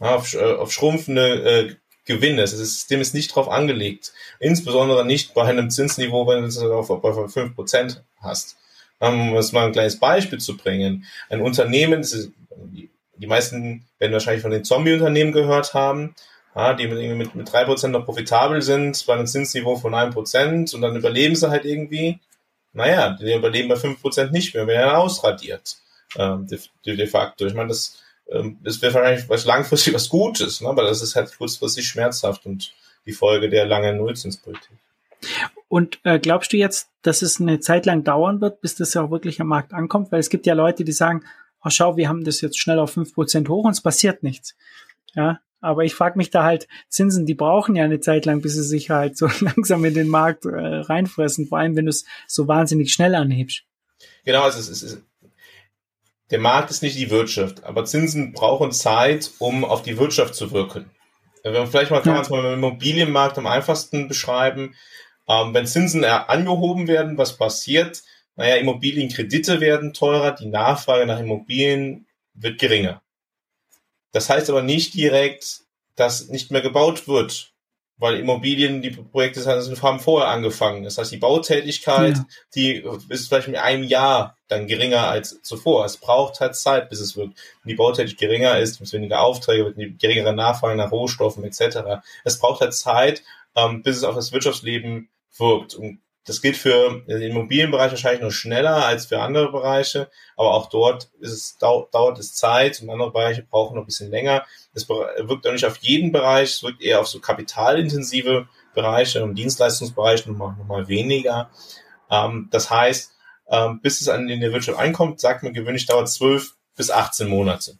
auf, äh, auf schrumpfende äh, Gewinne. Das System ist nicht darauf angelegt. Insbesondere nicht bei einem Zinsniveau, wenn du es auf, auf 5% hast. Um es mal ein kleines Beispiel zu bringen. Ein Unternehmen, die meisten werden wahrscheinlich von den Zombie-Unternehmen gehört haben, ja, die mit, mit, mit 3% noch profitabel sind, bei einem Zinsniveau von 1% und dann überleben sie halt irgendwie. Naja, die überleben bei 5% nicht mehr, werden ausradiert. Ähm, de, de facto. Ich meine, das, ähm, das wäre wahrscheinlich was langfristig was Gutes, ne? aber das ist halt kurzfristig schmerzhaft und die Folge der langen Nullzinspolitik. Und äh, glaubst du jetzt, dass es eine Zeit lang dauern wird, bis das ja auch wirklich am Markt ankommt? Weil es gibt ja Leute, die sagen, oh, schau, wir haben das jetzt schnell auf fünf Prozent hoch und es passiert nichts. Ja, aber ich frage mich da halt, Zinsen, die brauchen ja eine Zeit lang, bis sie sich halt so langsam in den Markt äh, reinfressen, vor allem wenn du es so wahnsinnig schnell anhebst. Genau, also es ist, der Markt ist nicht die Wirtschaft, aber Zinsen brauchen Zeit, um auf die Wirtschaft zu wirken. Vielleicht mal kann man es mal im Immobilienmarkt am einfachsten beschreiben. Ähm, wenn Zinsen angehoben werden, was passiert? Naja, Immobilienkredite werden teurer, die Nachfrage nach Immobilien wird geringer. Das heißt aber nicht direkt, dass nicht mehr gebaut wird, weil Immobilien, die Projekte haben vorher angefangen. Das heißt, die Bautätigkeit, ja. die ist vielleicht mit einem Jahr dann geringer als zuvor. Es braucht halt Zeit, bis es wirkt. Wenn die Bautätigkeit geringer ist, es weniger Aufträge, wird eine geringere Nachfrage nach Rohstoffen etc. Es braucht halt Zeit, ähm, bis es auf das Wirtschaftsleben wirkt. Und das gilt für den Immobilienbereich wahrscheinlich noch schneller als für andere Bereiche, aber auch dort ist es, dauert es Zeit und andere Bereiche brauchen noch ein bisschen länger. Es wirkt auch nicht auf jeden Bereich, es wirkt eher auf so kapitalintensive Bereiche, im Dienstleistungsbereich nochmal, nochmal weniger. Ähm, das heißt, ähm, bis es an der Wirtschaft einkommt, sagt man gewöhnlich dauert 12 bis 18 Monate.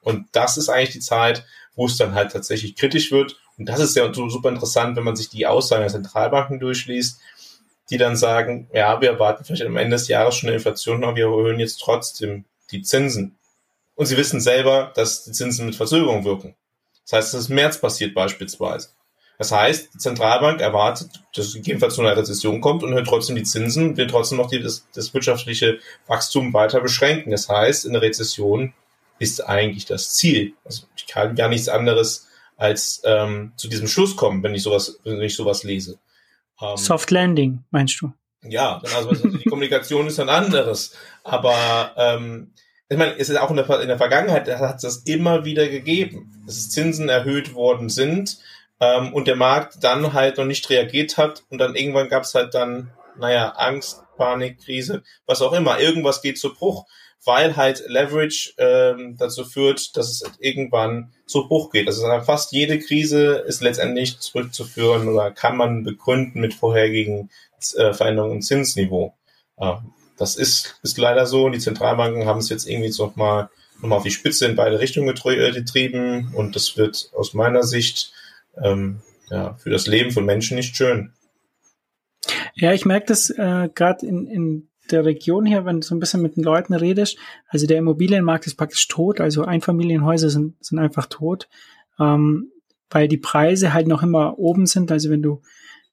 Und das ist eigentlich die Zeit, wo es dann halt tatsächlich kritisch wird. Und das ist ja super interessant, wenn man sich die Aussagen der Zentralbanken durchliest die dann sagen, ja, wir erwarten vielleicht am Ende des Jahres schon eine Inflation, aber wir erhöhen jetzt trotzdem die Zinsen. Und sie wissen selber, dass die Zinsen mit Verzögerung wirken. Das heißt, dass es im März passiert beispielsweise. Das heißt, die Zentralbank erwartet, dass es gegebenenfalls zu einer Rezession kommt und hört trotzdem die Zinsen, will trotzdem noch die, das, das wirtschaftliche Wachstum weiter beschränken. Das heißt, in der Rezession ist eigentlich das Ziel. Also ich kann gar nichts anderes als ähm, zu diesem Schluss kommen, wenn ich sowas, wenn ich sowas lese. Ähm, Soft Landing, meinst du? Ja, also die Kommunikation ist ein anderes. Aber ähm, ich meine, es ist auch in der, in der Vergangenheit hat es das immer wieder gegeben, dass Zinsen erhöht worden sind ähm, und der Markt dann halt noch nicht reagiert hat und dann irgendwann gab es halt dann, naja, Angst, Panik, Krise, was auch immer. Irgendwas geht zu Bruch weil halt Leverage ähm, dazu führt, dass es irgendwann zu Bruch geht. Also fast jede Krise ist letztendlich zurückzuführen oder kann man begründen mit vorherigen äh, Veränderungen im Zinsniveau. Äh, das ist, ist leider so. Die Zentralbanken haben es jetzt irgendwie nochmal noch mal auf die Spitze in beide Richtungen äh, getrieben und das wird aus meiner Sicht ähm, ja, für das Leben von Menschen nicht schön. Ja, ich merke das äh, gerade in, in der Region hier, wenn du so ein bisschen mit den Leuten redest, also der Immobilienmarkt ist praktisch tot, also Einfamilienhäuser sind, sind einfach tot, ähm, weil die Preise halt noch immer oben sind. Also wenn du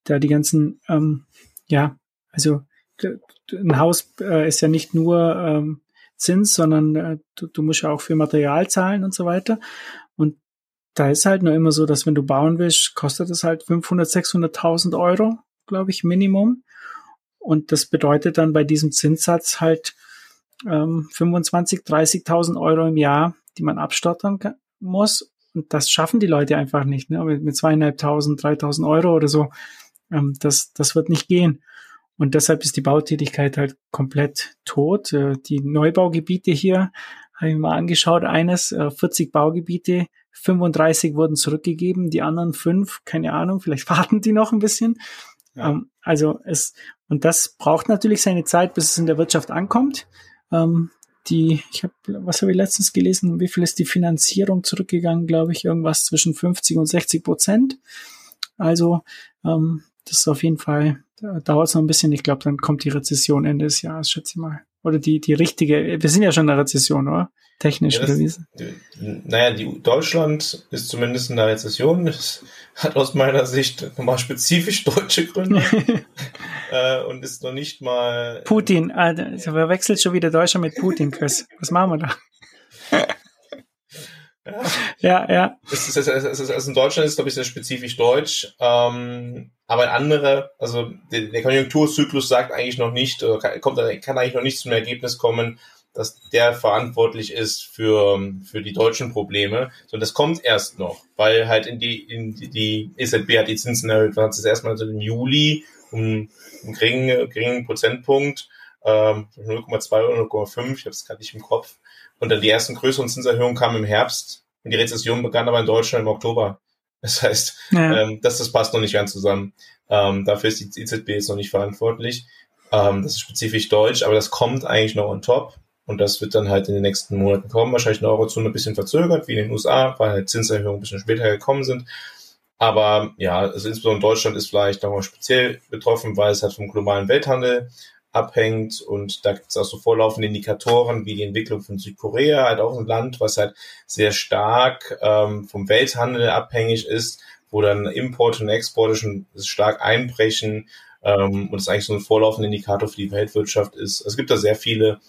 da die ganzen, ähm, ja, also ein Haus äh, ist ja nicht nur ähm, Zins, sondern äh, du, du musst ja auch für Material zahlen und so weiter. Und da ist halt nur immer so, dass wenn du bauen willst, kostet es halt 500, 600.000 Euro, glaube ich, Minimum. Und das bedeutet dann bei diesem Zinssatz halt ähm, 25, 30.000 Euro im Jahr, die man abstottern muss. Und das schaffen die Leute einfach nicht. Ne? Mit, mit zweieinhalbtausend, dreitausend Euro oder so. Ähm, das, das wird nicht gehen. Und deshalb ist die Bautätigkeit halt komplett tot. Äh, die Neubaugebiete hier habe ich mal angeschaut. Eines, äh, 40 Baugebiete, 35 wurden zurückgegeben, die anderen fünf, keine Ahnung, vielleicht warten die noch ein bisschen. Ja. Ähm, also es, und das braucht natürlich seine Zeit, bis es in der Wirtschaft ankommt. Ähm, die, ich habe, was habe ich letztens gelesen? Wie viel ist die Finanzierung zurückgegangen? Glaube ich, irgendwas zwischen 50 und 60 Prozent. Also ähm, das ist auf jeden Fall, da dauert es noch ein bisschen. Ich glaube, dann kommt die Rezession Ende des Jahres, schätze ich mal. Oder die, die richtige, wir sind ja schon in der Rezession, oder? Technisch ja, das, gewesen. Naja, die, Deutschland ist zumindest in der Rezession. Das hat aus meiner Sicht nochmal spezifisch deutsche Gründe. äh, und ist noch nicht mal. Putin, Alter, also verwechselt schon wieder Deutschland mit Putin, Chris. Was machen wir da? ja, ja. Es ist, es ist, also in Deutschland ist glaube ich, sehr spezifisch deutsch. Ähm, aber andere, also der, der Konjunkturzyklus sagt eigentlich noch nicht, kann, kommt, kann eigentlich noch nicht zum Ergebnis kommen, dass der verantwortlich ist für, für die deutschen Probleme, sondern das kommt erst noch, weil halt in die, in die, die EZB hat die Zinsen erhöht, man hat es erstmal so im Juli um einen geringen, geringen Prozentpunkt, ähm, 0,2 oder 0,5, ich habe es gerade nicht im Kopf. Und dann die ersten größeren Zinserhöhungen kamen im Herbst und die Rezession begann aber in Deutschland im Oktober. Das heißt, ja. ähm, das, das passt noch nicht ganz zusammen. Ähm, dafür ist die EZB jetzt noch nicht verantwortlich. Ähm, das ist spezifisch deutsch, aber das kommt eigentlich noch on top. Und das wird dann halt in den nächsten Monaten kommen. Wahrscheinlich in der Eurozone ein bisschen verzögert, wie in den USA, weil halt Zinserhöhungen ein bisschen später gekommen sind. Aber ja, also insbesondere Deutschland ist vielleicht nochmal speziell betroffen, weil es halt vom globalen Welthandel abhängt und da gibt es auch so vorlaufende Indikatoren wie die Entwicklung von Südkorea, halt auch ein Land, was halt sehr stark ähm, vom Welthandel abhängig ist, wo dann Importe und Exporte schon stark einbrechen ähm, und es eigentlich so ein vorlaufender Indikator für die Weltwirtschaft ist. Es gibt da sehr viele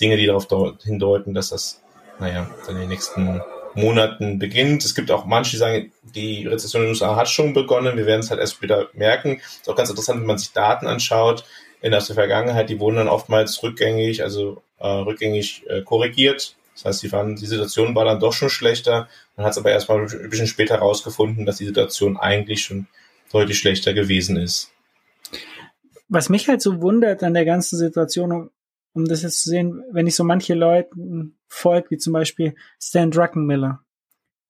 Dinge, die darauf hindeuten, dass das, naja, dann in den nächsten Monaten beginnt. Es gibt auch manche, die sagen, die Rezession in den USA hat schon begonnen. Wir werden es halt erst später merken. Ist auch ganz interessant, wenn man sich Daten anschaut in der Vergangenheit. Die wurden dann oftmals rückgängig, also äh, rückgängig äh, korrigiert. Das heißt, die, waren, die Situation war dann doch schon schlechter. Man hat es aber erstmal ein bisschen später herausgefunden, dass die Situation eigentlich schon deutlich schlechter gewesen ist. Was mich halt so wundert an der ganzen Situation, um das jetzt zu sehen, wenn ich so manche Leute folge, wie zum Beispiel Stan Druckenmiller,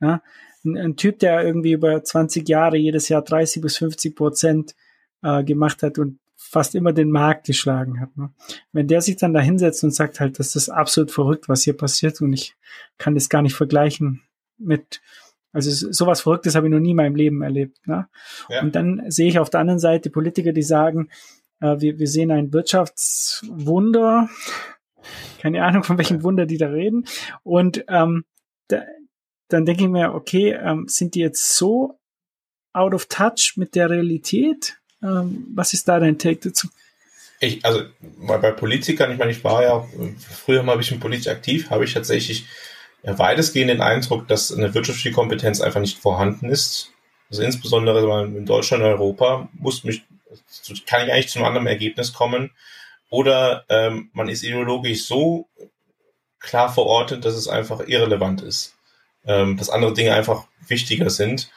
ja, ein, ein, Typ, der irgendwie über 20 Jahre jedes Jahr 30 bis 50 Prozent äh, gemacht hat und fast immer den Markt geschlagen hat. Ne? Wenn der sich dann da hinsetzt und sagt halt, das ist absolut verrückt, was hier passiert und ich kann das gar nicht vergleichen mit, also sowas Verrücktes habe ich noch nie in meinem Leben erlebt. Ne? Ja. Und dann sehe ich auf der anderen Seite Politiker, die sagen, äh, wir, wir sehen ein Wirtschaftswunder. Keine Ahnung, von welchem Wunder die da reden. Und ähm, da, dann denke ich mir, okay, ähm, sind die jetzt so out of touch mit der Realität? Ähm, was ist da dein Take dazu? Ich, also bei, bei Politikern, ich meine, ich war ja früher mal ein bisschen politisch aktiv, habe ich tatsächlich weitestgehend den Eindruck, dass eine wirtschaftliche Kompetenz einfach nicht vorhanden ist. Also insbesondere in Deutschland und Europa muss mich kann ich eigentlich zu einem anderen Ergebnis kommen. Oder ähm, man ist ideologisch so klar verortet, dass es einfach irrelevant ist. Ähm, dass andere Dinge einfach wichtiger sind.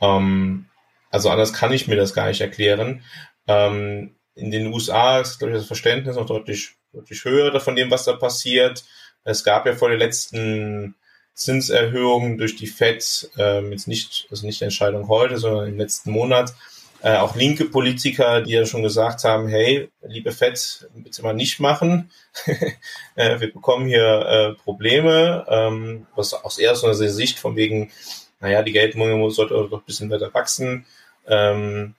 Ähm, also anders kann ich mir das gar nicht erklären. Ähm, in den USA ist, glaube ich, das Verständnis noch deutlich, deutlich höher von dem, was da passiert. Es gab ja vor der letzten Zinserhöhung durch die FED, ähm, jetzt nicht, also nicht die Entscheidung heute, sondern im letzten Monat, äh, auch linke Politiker, die ja schon gesagt haben, hey, liebe Fett, bitte mal nicht machen. äh, wir bekommen hier äh, Probleme, ähm, was aus einer Sicht von wegen, naja, die Geldmenge sollte doch ein bisschen weiter wachsen. Ähm,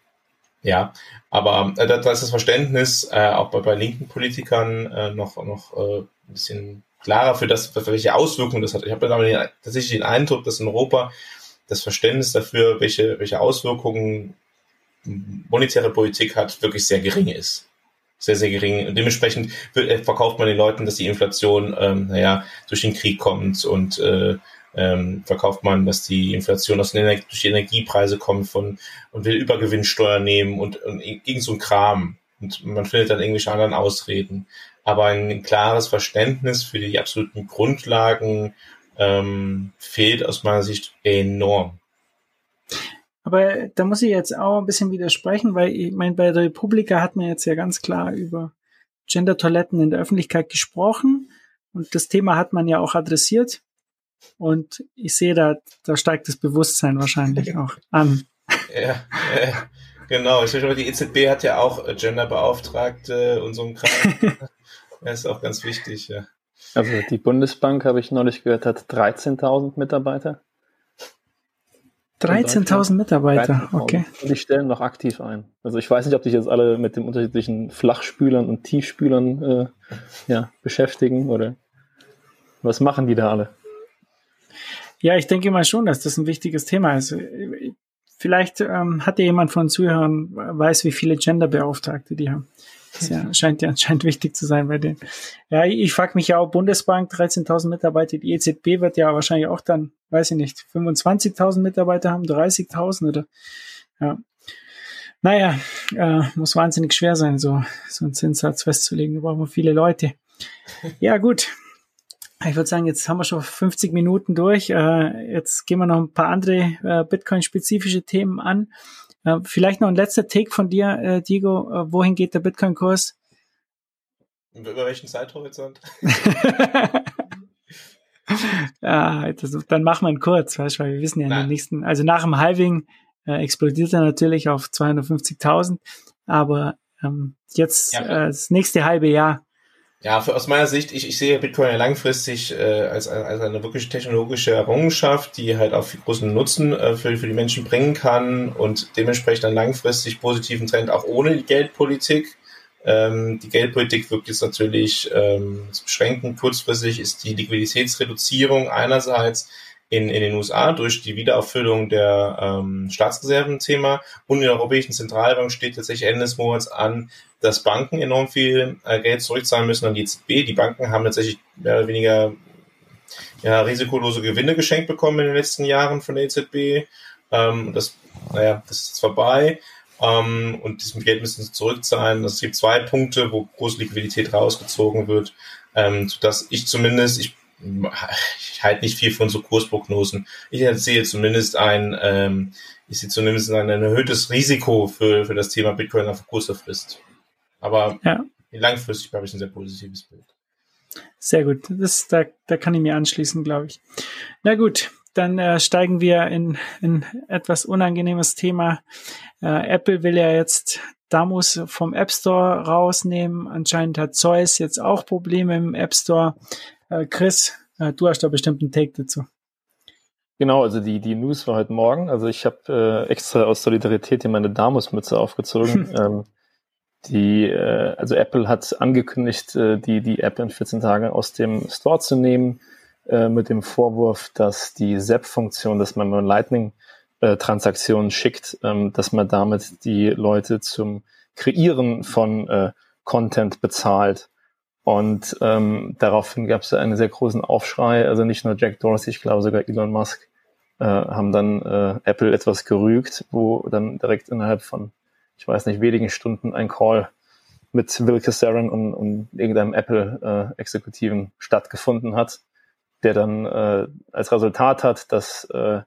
ja, aber äh, da, da ist das Verständnis äh, auch bei, bei linken Politikern äh, noch, noch äh, ein bisschen klarer für das, für welche Auswirkungen das hat. Ich habe tatsächlich den Eindruck, dass in Europa das Verständnis dafür, welche, welche Auswirkungen monetäre Politik hat, wirklich sehr gering ist. Sehr, sehr gering. Und dementsprechend äh, verkauft man den Leuten, dass die Inflation, ähm, naja, durch den Krieg kommt und äh, ähm, verkauft man, dass die Inflation aus den Ener durch die Energiepreise kommt von und will Übergewinnsteuer nehmen und, und gegen so ein Kram. Und man findet dann irgendwelche anderen Ausreden. Aber ein klares Verständnis für die absoluten Grundlagen ähm, fehlt aus meiner Sicht enorm. Aber da muss ich jetzt auch ein bisschen widersprechen, weil ich meine, bei der Republika hat man jetzt ja ganz klar über Gender-Toiletten in der Öffentlichkeit gesprochen und das Thema hat man ja auch adressiert. Und ich sehe da, da steigt das Bewusstsein wahrscheinlich auch an. Ja, äh, genau. Ich glaube, die EZB hat ja auch Genderbeauftragte und so ein Kram. das ist auch ganz wichtig, ja. Also die Bundesbank, habe ich neulich gehört, hat 13.000 Mitarbeiter. 13.000 Mitarbeiter, 13 okay. Und die stellen noch aktiv ein. Also ich weiß nicht, ob sich jetzt alle mit den unterschiedlichen Flachspülern und Tiefspülern äh, ja, beschäftigen oder was machen die da alle? Ja, ich denke mal schon, dass das ein wichtiges Thema ist. vielleicht ähm, hat ja jemand von Zuhörern, weiß, wie viele Genderbeauftragte die haben. Das ja, scheint ja anscheinend wichtig zu sein bei denen. Ja, ich, frage mich ja auch, Bundesbank, 13.000 Mitarbeiter, die EZB wird ja wahrscheinlich auch dann, weiß ich nicht, 25.000 Mitarbeiter haben, 30.000 oder, ja. Naja, äh, muss wahnsinnig schwer sein, so, so einen Zinssatz festzulegen. Da brauchen wir viele Leute. Ja, gut. Ich würde sagen, jetzt haben wir schon 50 Minuten durch. Äh, jetzt gehen wir noch ein paar andere äh, Bitcoin-spezifische Themen an. Äh, vielleicht noch ein letzter Take von dir, Diego. Wohin geht der Bitcoin-Kurs? Über welchen Zeithorizont? ja, das, dann machen wir ihn kurz, weißt du, weil wir wissen ja in den nächsten, also nach dem Halving explodiert er natürlich auf 250.000, aber ähm, jetzt ja. das nächste halbe Jahr ja, für, aus meiner Sicht, ich, ich sehe Bitcoin ja langfristig äh, als, als eine wirklich technologische Errungenschaft, die halt auch viel großen Nutzen äh, für, für die Menschen bringen kann und dementsprechend einen langfristig positiven Trend auch ohne die Geldpolitik. Ähm, die Geldpolitik wirkt jetzt natürlich ähm, zu beschränken. Kurzfristig ist die Liquiditätsreduzierung einerseits in, in den USA durch die Wiederauffüllung der ähm, Staatsreserven-Thema und in der Europäischen Zentralbank steht tatsächlich Ende des Monats an, dass Banken enorm viel äh, Geld zurückzahlen müssen an die EZB. Die Banken haben tatsächlich mehr oder weniger ja, risikolose Gewinne geschenkt bekommen in den letzten Jahren von der EZB. Ähm, das, naja, das ist vorbei. Ähm, und diesem Geld müssen sie zurückzahlen. Es gibt zwei Punkte, wo große Liquidität rausgezogen wird, ähm, sodass ich zumindest, ich, ich halte nicht viel von so Kursprognosen. Ich sehe zumindest ein, ähm, ich sehe zumindest ein, ein erhöhtes Risiko für, für das Thema Bitcoin auf kurzer Frist. Aber ja. langfristig habe ich ein sehr positives Bild. Sehr gut. Das, da, da kann ich mir anschließen, glaube ich. Na gut, dann äh, steigen wir in, in etwas unangenehmes Thema. Äh, Apple will ja jetzt Damus vom App Store rausnehmen. Anscheinend hat Zeus jetzt auch Probleme im App Store. Äh, Chris, äh, du hast da bestimmt einen Take dazu. Genau, also die, die News war heute Morgen. Also ich habe äh, extra aus Solidarität hier meine Damus-Mütze aufgezogen. ähm, die, äh, also Apple hat angekündigt, äh, die, die App in 14 Tagen aus dem Store zu nehmen, äh, mit dem Vorwurf, dass die ZAP-Funktion, dass man nur Lightning-Transaktionen schickt, ähm, dass man damit die Leute zum Kreieren von Content bezahlt. Und ähm, daraufhin gab es einen sehr großen Aufschrei. Also nicht nur Jack Dorsey, ich glaube sogar Elon Musk äh, haben dann äh, Apple etwas gerügt, wo dann direkt innerhalb von ich weiß nicht, wenigen Stunden ein Call mit Will Casaran und, und irgendeinem Apple-Exekutiven äh, stattgefunden hat, der dann äh, als Resultat hat, dass äh,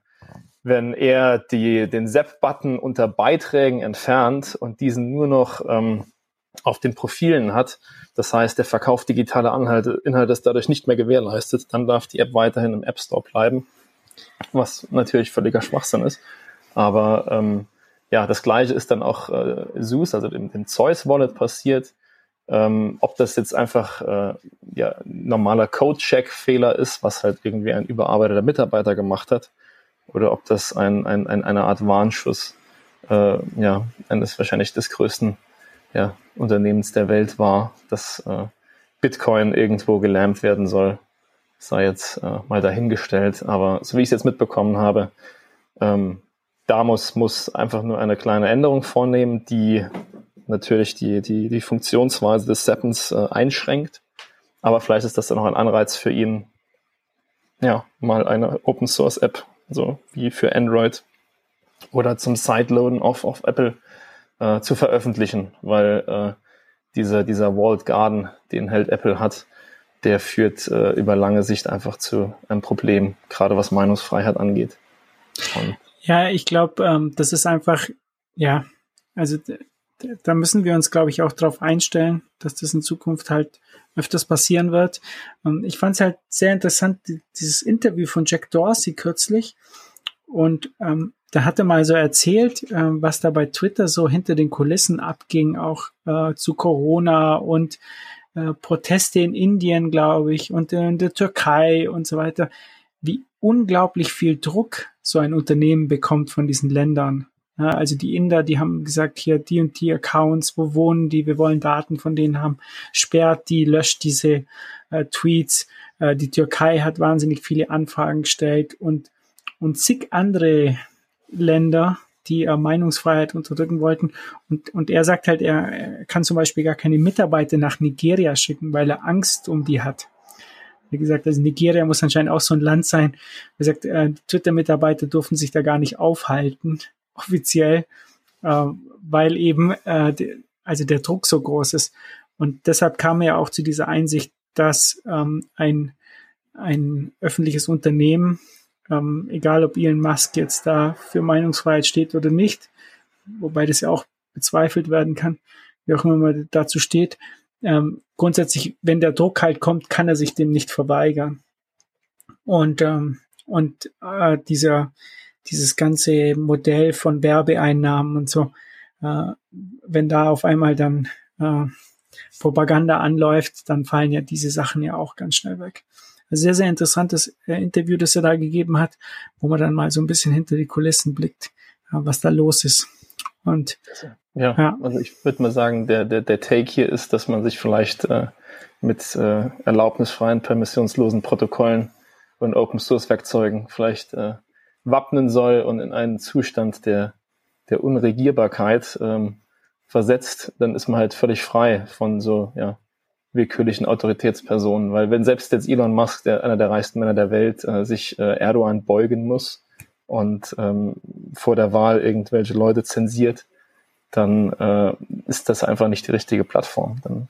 wenn er die, den Zap-Button unter Beiträgen entfernt und diesen nur noch ähm, auf den Profilen hat, das heißt, der Verkauf digitaler Inhalte, Inhalte ist dadurch nicht mehr gewährleistet, dann darf die App weiterhin im App Store bleiben, was natürlich völliger Schwachsinn ist. Aber ähm, ja, das gleiche ist dann auch äh, SUS, also dem, dem Zeus Wallet passiert. Ähm, ob das jetzt einfach äh, ja, normaler Code-Check-Fehler ist, was halt irgendwie ein überarbeiteter Mitarbeiter gemacht hat, oder ob das ein, ein, ein eine Art Warnschuss äh, ja, eines wahrscheinlich des größten ja, Unternehmens der Welt war, dass äh, Bitcoin irgendwo gelähmt werden soll, sei jetzt äh, mal dahingestellt. Aber so wie ich es jetzt mitbekommen habe, ähm, Damos muss einfach nur eine kleine Änderung vornehmen, die natürlich die, die, die Funktionsweise des Seppens äh, einschränkt. Aber vielleicht ist das dann auch ein Anreiz für ihn, ja, mal eine Open Source App, so wie für Android oder zum Sideloaden auf, auf Apple äh, zu veröffentlichen, weil äh, dieser, dieser Walled Garden, den halt Apple hat, der führt äh, über lange Sicht einfach zu einem Problem, gerade was Meinungsfreiheit angeht. Und ja, ich glaube, ähm, das ist einfach, ja, also da müssen wir uns, glaube ich, auch darauf einstellen, dass das in Zukunft halt öfters passieren wird. Und ich fand es halt sehr interessant, dieses Interview von Jack Dorsey kürzlich. Und ähm, da hat er mal so erzählt, äh, was da bei Twitter so hinter den Kulissen abging, auch äh, zu Corona und äh, Proteste in Indien, glaube ich, und in der Türkei und so weiter wie unglaublich viel Druck so ein Unternehmen bekommt von diesen Ländern. Ja, also die Inder, die haben gesagt, hier die und die Accounts, wo wohnen die, wir wollen Daten von denen haben, sperrt die, löscht diese äh, Tweets. Äh, die Türkei hat wahnsinnig viele Anfragen gestellt und, und zig andere Länder, die äh, Meinungsfreiheit unterdrücken wollten. Und, und er sagt halt, er, kann zum Beispiel gar keine Mitarbeiter nach Nigeria schicken, weil er Angst um die hat. Wie gesagt, also Nigeria muss anscheinend auch so ein Land sein. Er sagt, äh, Twitter-Mitarbeiter durften sich da gar nicht aufhalten, offiziell, äh, weil eben äh, de, also der Druck so groß ist. Und deshalb kam er auch zu dieser Einsicht, dass ähm, ein, ein öffentliches Unternehmen ähm, egal, ob Elon Musk jetzt da für Meinungsfreiheit steht oder nicht, wobei das ja auch bezweifelt werden kann, wie auch immer man dazu steht. Ähm, grundsätzlich, wenn der Druck halt kommt, kann er sich dem nicht verweigern. Und, ähm, und äh, dieser, dieses ganze Modell von Werbeeinnahmen und so, äh, wenn da auf einmal dann äh, Propaganda anläuft, dann fallen ja diese Sachen ja auch ganz schnell weg sehr, sehr interessantes äh, Interview, das er da gegeben hat, wo man dann mal so ein bisschen hinter die Kulissen blickt, was da los ist. Und ja, ja. also ich würde mal sagen, der, der, der Take hier ist, dass man sich vielleicht äh, mit äh, erlaubnisfreien, permissionslosen Protokollen und Open Source Werkzeugen vielleicht äh, wappnen soll und in einen Zustand der, der Unregierbarkeit ähm, versetzt, dann ist man halt völlig frei von so ja, willkürlichen Autoritätspersonen, weil wenn selbst jetzt Elon Musk, der einer der reichsten Männer der Welt, äh, sich äh, Erdogan beugen muss und ähm, vor der Wahl irgendwelche Leute zensiert, dann äh, ist das einfach nicht die richtige Plattform. Dann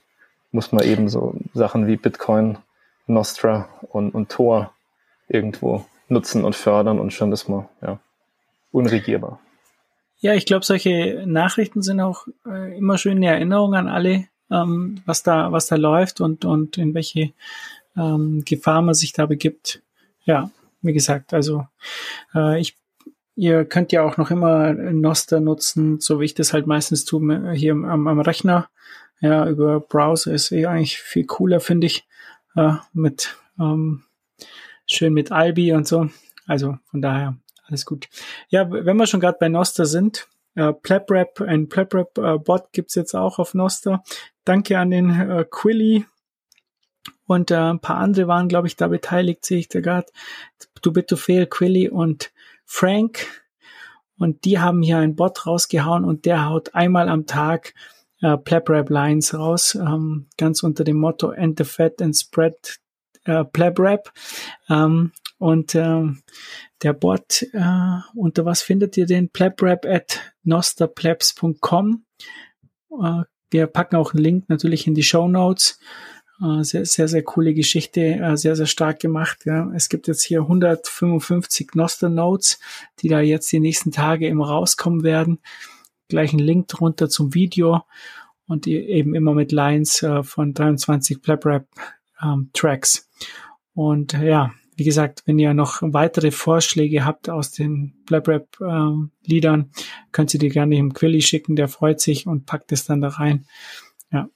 muss man eben so Sachen wie Bitcoin, Nostra und, und Tor irgendwo nutzen und fördern und schon ist man ja unregierbar. Ja, ich glaube, solche Nachrichten sind auch äh, immer schön eine Erinnerung an alle, ähm, was da, was da läuft und, und in welche ähm, Gefahr man sich da begibt. Ja, wie gesagt, also äh, ich Ihr könnt ja auch noch immer Noster nutzen, so wie ich das halt meistens tue hier am, am Rechner. Ja, über Browser ist eh eigentlich viel cooler, finde ich. Äh, mit ähm, schön mit Albi und so. Also von daher alles gut. Ja, wenn wir schon gerade bei Noster sind, äh, PlebRap, ein PlebRap-Bot äh, gibt's jetzt auch auf Noster. Danke an den äh, Quilly und äh, ein paar andere waren, glaube ich, da beteiligt, sehe ich da gerade. Du bitte Fail, Quilly und Frank. Und die haben hier ein Bot rausgehauen und der haut einmal am Tag äh, PlebRap Lines raus, ähm, ganz unter dem Motto End the Fat and Spread äh, PlebRap. Ähm, und ähm, der Bot, äh, unter was findet ihr den? PlebRap at nosterplebs.com. Äh, wir packen auch einen Link natürlich in die Show Notes. Äh, sehr, sehr, sehr coole Geschichte, äh, sehr, sehr stark gemacht. Ja. Es gibt jetzt hier 155 Noster Notes, die da jetzt die nächsten Tage immer rauskommen werden. Gleich ein Link drunter zum Video und eben immer mit Lines äh, von 23 PlebRap ähm, Tracks. Und ja, wie gesagt, wenn ihr noch weitere Vorschläge habt aus den BlabRap-Liedern, ähm, könnt ihr die gerne im Quilly schicken, der freut sich und packt es dann da rein. Ja.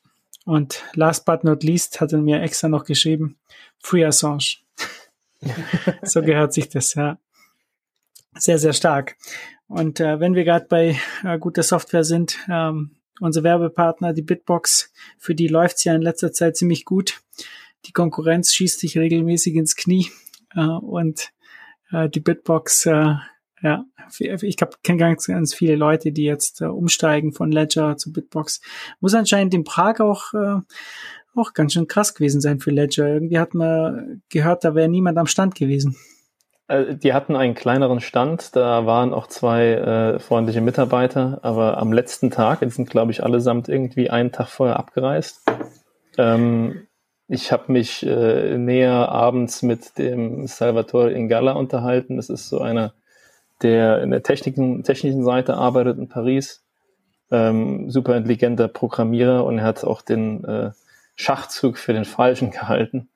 Und last but not least hat er mir extra noch geschrieben, Free Assange. so gehört sich das, ja. Sehr, sehr stark. Und äh, wenn wir gerade bei äh, guter Software sind, ähm, unser Werbepartner, die Bitbox, für die läuft's ja in letzter Zeit ziemlich gut. Die Konkurrenz schießt sich regelmäßig ins Knie und äh, die Bitbox, äh, ja, ich kenne ganz, ganz viele Leute, die jetzt äh, umsteigen von Ledger zu Bitbox. Muss anscheinend in Prag auch, äh, auch ganz schön krass gewesen sein für Ledger. Irgendwie hat man gehört, da wäre niemand am Stand gewesen. Äh, die hatten einen kleineren Stand, da waren auch zwei äh, freundliche Mitarbeiter, aber am letzten Tag, die sind glaube ich allesamt irgendwie einen Tag vorher abgereist, ähm, ich habe mich äh, näher abends mit dem Salvatore Ingala unterhalten. Das ist so einer, der in der Techniken, technischen Seite arbeitet in Paris. Ähm, super intelligenter Programmierer und er hat auch den äh, Schachzug für den Falschen gehalten.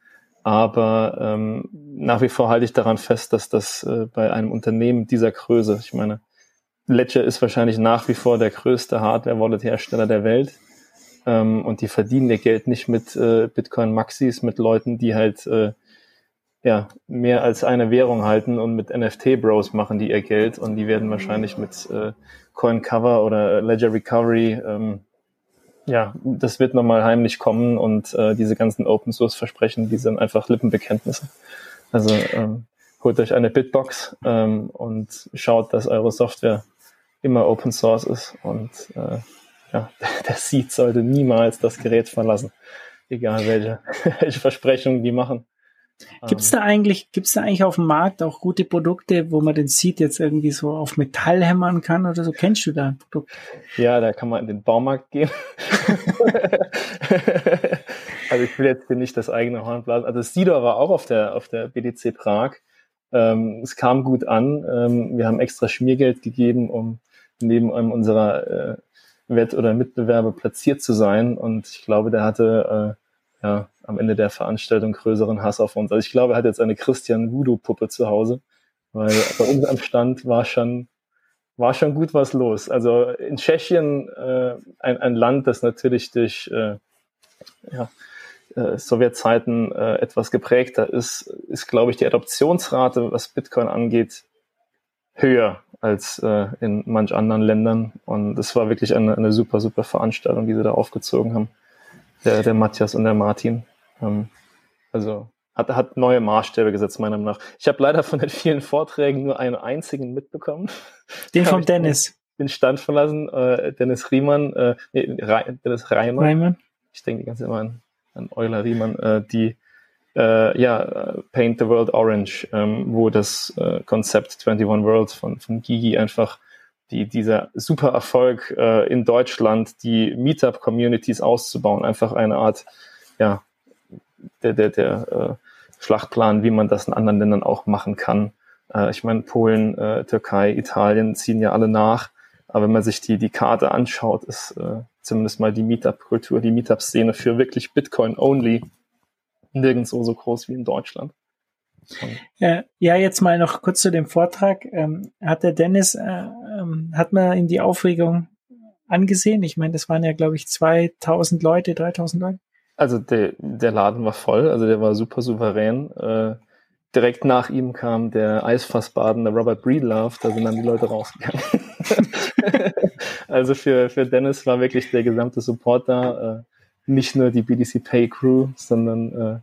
Aber ähm, nach wie vor halte ich daran fest, dass das äh, bei einem Unternehmen dieser Größe, ich meine, Ledger ist wahrscheinlich nach wie vor der größte Hardware-Wallet-Hersteller der Welt ähm, und die verdienen ihr Geld nicht mit äh, Bitcoin-Maxis, mit Leuten, die halt äh, ja, mehr als eine Währung halten und mit NFT-Bros machen die ihr Geld und die werden wahrscheinlich mit äh, Coin Cover oder Ledger Recovery, ähm, ja, das wird nochmal heimlich kommen und äh, diese ganzen Open Source Versprechen, die sind einfach Lippenbekenntnisse. Also ähm, holt euch eine Bitbox ähm, und schaut, dass eure Software immer Open Source ist und äh, ja, der Seed sollte niemals das Gerät verlassen, egal welche, welche Versprechungen die machen. Gibt es ähm. da eigentlich, gibt's da eigentlich auf dem Markt auch gute Produkte, wo man den Seed jetzt irgendwie so auf Metall hämmern kann oder so? Kennst du da ein Produkt? Ja, da kann man in den Baumarkt gehen. also ich will jetzt hier nicht das eigene Horn blasen. Also Sidor war auch auf der, auf der BDC Prag. Ähm, es kam gut an. Ähm, wir haben extra Schmiergeld gegeben, um neben einem unserer äh, Wett- oder Mitbewerber platziert zu sein. Und ich glaube, der hatte äh, ja am Ende der Veranstaltung größeren Hass auf uns. Also ich glaube, er hat jetzt eine Christian Voodoo-Puppe zu Hause, weil bei uns am Stand war schon war schon gut was los. Also in Tschechien äh, ein, ein Land, das natürlich durch äh, ja, äh, Sowjetzeiten äh, etwas geprägter ist, ist, glaube ich, die Adoptionsrate, was Bitcoin angeht, höher als äh, in manch anderen Ländern. Und es war wirklich eine, eine super, super Veranstaltung, die sie da aufgezogen haben. Der, der Matthias und der Martin. Ähm, also hat, hat neue Maßstäbe gesetzt, meiner Meinung nach. Ich habe leider von den vielen Vorträgen nur einen einzigen mitbekommen. Den von Dennis. Den Stand verlassen. Äh, Dennis Riemann, äh, nee, Re Dennis Reimann. Reimann. Ich denke die ganze Zeit immer an, an Euler Riemann, äh, die äh, ja, Paint the World Orange, ähm, wo das äh, Konzept 21 World von, von Gigi einfach die, dieser super Erfolg äh, in Deutschland, die Meetup-Communities auszubauen, einfach eine Art, ja, der, der, der äh, Schlachtplan, wie man das in anderen Ländern auch machen kann. Äh, ich meine, Polen, äh, Türkei, Italien ziehen ja alle nach. Aber wenn man sich die, die Karte anschaut, ist äh, zumindest mal die Meetup-Kultur, die Meetup-Szene für wirklich Bitcoin-only nirgendwo so groß wie in Deutschland. Ja, ja, jetzt mal noch kurz zu dem Vortrag. Ähm, hat der Dennis, äh, ähm, hat man in die Aufregung angesehen? Ich meine, das waren ja, glaube ich, 2000 Leute, 3000 Leute. Also der, der Laden war voll, also der war super souverän. Äh, direkt nach ihm kam der Eisfassbaden, der Robert Breedlove, da sind dann die Leute rausgegangen. also für, für Dennis war wirklich der gesamte Support da. Äh, nicht nur die BDC Pay Crew, sondern äh,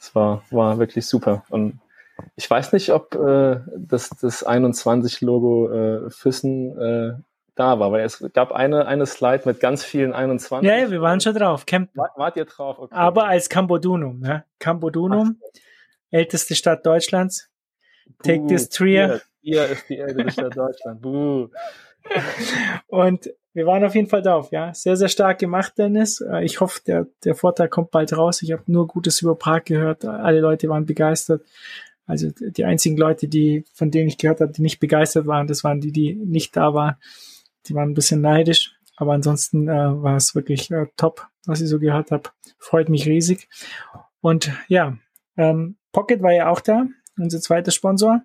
es war, war wirklich super. Und ich weiß nicht, ob äh, das, das 21-Logo äh, Füssen äh, da war, weil es gab eine, eine Slide mit ganz vielen 21. Ja, ja wir waren schon drauf. Camp War, wart ihr drauf? Okay. Aber als Cambodunum. Ne? Cambodunum, älteste Stadt Deutschlands. Take this Trier. Trier ist die älteste Stadt Deutschlands. Buh. Und wir waren auf jeden Fall drauf, ja. Sehr, sehr stark gemacht, Dennis. Äh, ich hoffe, der, der Vortrag kommt bald raus. Ich habe nur Gutes über Prag gehört. Alle Leute waren begeistert. Also die einzigen Leute, die, von denen ich gehört habe, die nicht begeistert waren, das waren die, die nicht da waren. Die waren ein bisschen neidisch. Aber ansonsten äh, war es wirklich äh, top, was ich so gehört habe. Freut mich riesig. Und ja, ähm, Pocket war ja auch da, unser zweiter Sponsor.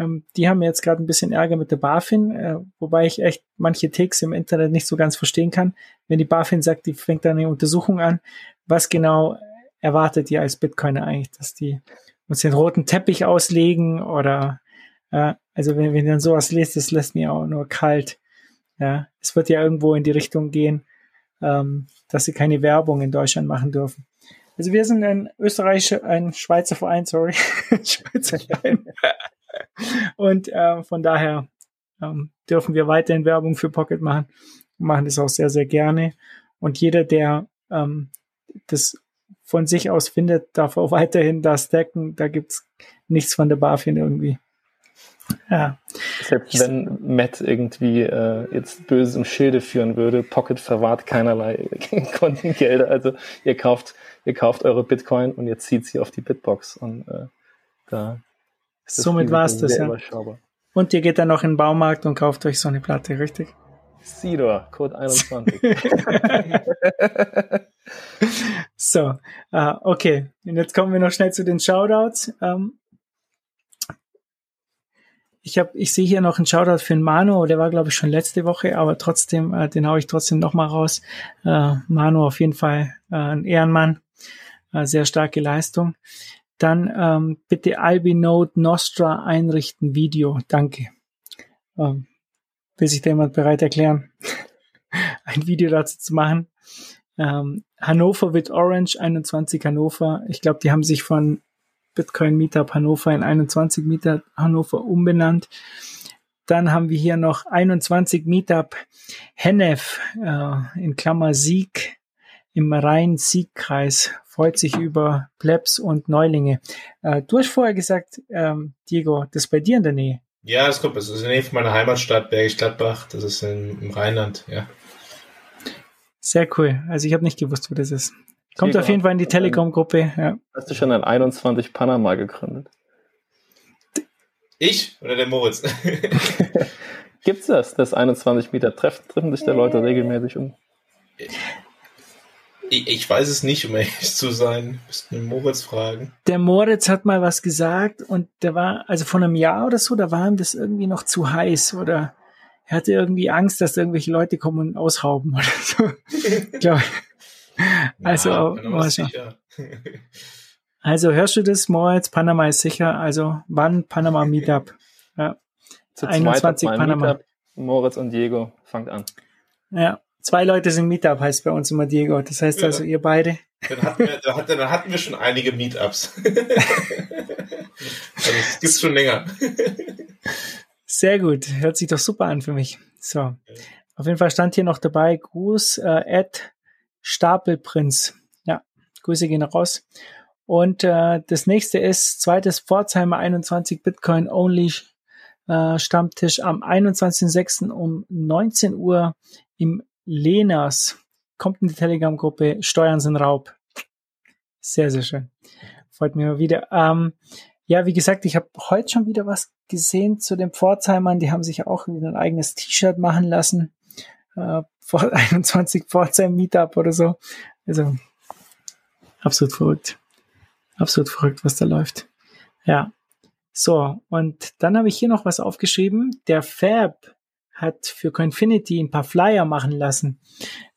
Ähm, die haben jetzt gerade ein bisschen Ärger mit der BaFin, äh, wobei ich echt manche Ticks im Internet nicht so ganz verstehen kann. Wenn die BaFin sagt, die fängt eine Untersuchung an, was genau erwartet ihr als Bitcoiner eigentlich, dass die uns den roten Teppich auslegen oder äh, also wenn, wenn dann sowas lest, das lässt mir auch nur kalt. Ja, es wird ja irgendwo in die Richtung gehen, ähm, dass sie keine Werbung in Deutschland machen dürfen. Also wir sind ein österreichischer, ein Schweizer Verein, sorry, Schweizer Verein. Und äh, von daher ähm, dürfen wir weiterhin Werbung für Pocket machen. Wir machen das auch sehr, sehr gerne. Und jeder, der ähm, das von sich aus findet, darf auch weiterhin das decken. Da gibt's nichts von der BaFin irgendwie. Ja. Selbst wenn Matt irgendwie äh, jetzt Böses im Schilde führen würde, Pocket verwahrt keinerlei Kontengelder. Also ihr kauft, ihr kauft eure Bitcoin und ihr zieht sie auf die Bitbox und äh, da Somit war es das, ja. Und ihr geht dann noch in den Baumarkt und kauft euch so eine Platte, richtig? Sidor, Code 21. so, uh, okay. Und jetzt kommen wir noch schnell zu den Shoutouts. Um, ähm, ich habe, ich sehe hier noch einen Shoutout für den Manu, der war glaube ich schon letzte Woche, aber trotzdem, äh, den haue ich trotzdem nochmal raus. Äh, Manu auf jeden Fall äh, ein Ehrenmann, äh, sehr starke Leistung. Dann ähm, bitte Albinode Nostra einrichten Video. Danke. Ähm, will sich da jemand bereit erklären, ein Video dazu zu machen? Ähm, Hannover with Orange 21 Hannover. Ich glaube, die haben sich von Bitcoin Meetup Hannover in 21 Meetup Hannover umbenannt. dann haben wir hier noch 21 Meetup Hennef äh, in Klammer Sieg im Rhein-Sieg-Kreis freut sich über Plebs und Neulinge. Äh, du hast vorher gesagt, ähm, Diego, das ist bei dir in der Nähe. Ja, das kommt. Das ist in der Nähe von meiner Heimatstadt Bergisch Gladbach. Das ist in, im Rheinland, ja. Sehr cool. Also ich habe nicht gewusst, wo das ist. Kommt Diego, auf jeden Fall in die Telegram-Gruppe. Ja. Hast du schon ein 21 Panama gegründet? Ich oder der Moritz? Gibt's das, das 21 Meter? Treffen, treffen sich da Leute regelmäßig um? Ich, ich weiß es nicht, um ehrlich zu sein. Müssten den Moritz fragen. Der Moritz hat mal was gesagt und der war, also vor einem Jahr oder so, da war ihm das irgendwie noch zu heiß oder er hatte irgendwie Angst, dass irgendwelche Leute kommen und ausrauben oder so. Glaube Also, ja, sicher. also hörst du das, Moritz? Panama ist sicher. Also wann Panama Meetup? Ja. Zu 21 Panama. Meetup. Moritz und Diego, fangt an. Ja, Zwei Leute sind Meetup, heißt bei uns immer Diego. Das heißt ja. also ihr beide. Dann hatten wir, dann hatten, dann hatten wir schon einige Meetups. also es gibt schon länger. Sehr gut. Hört sich doch super an für mich. So. Auf jeden Fall stand hier noch dabei, Gruß, äh, Ed Stapelprinz. Ja, Grüße gehen raus. Und äh, das nächste ist zweites Pforzheimer 21 Bitcoin Only äh, Stammtisch am 21.06. um 19 Uhr im Lenas kommt in die Telegram-Gruppe Steuern sind Raub. Sehr, sehr schön. Freut mich mal wieder. Ähm, ja, wie gesagt, ich habe heute schon wieder was gesehen zu den Pforzheimern. Die haben sich auch wieder ein eigenes T-Shirt machen lassen. Äh, vor 21 Pforzheim Meetup oder so. Also absolut verrückt. Absolut verrückt, was da läuft. Ja. So, und dann habe ich hier noch was aufgeschrieben. Der Fab hat für Coinfinity ein paar Flyer machen lassen.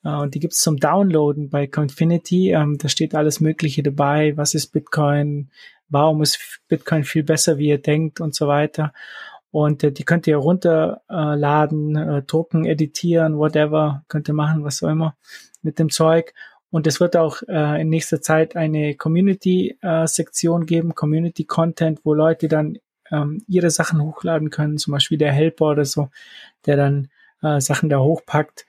Äh, und die gibt's zum Downloaden bei Coinfinity. Ähm, da steht alles Mögliche dabei. Was ist Bitcoin? Warum ist Bitcoin viel besser, wie ihr denkt und so weiter. Und äh, die könnt ihr runterladen, äh, drucken, editieren, whatever. Könnt ihr machen, was auch immer mit dem Zeug. Und es wird auch äh, in nächster Zeit eine Community-Sektion äh, geben, Community-Content, wo Leute dann ähm, ihre Sachen hochladen können, zum Beispiel der Helper oder so, der dann äh, Sachen da hochpackt,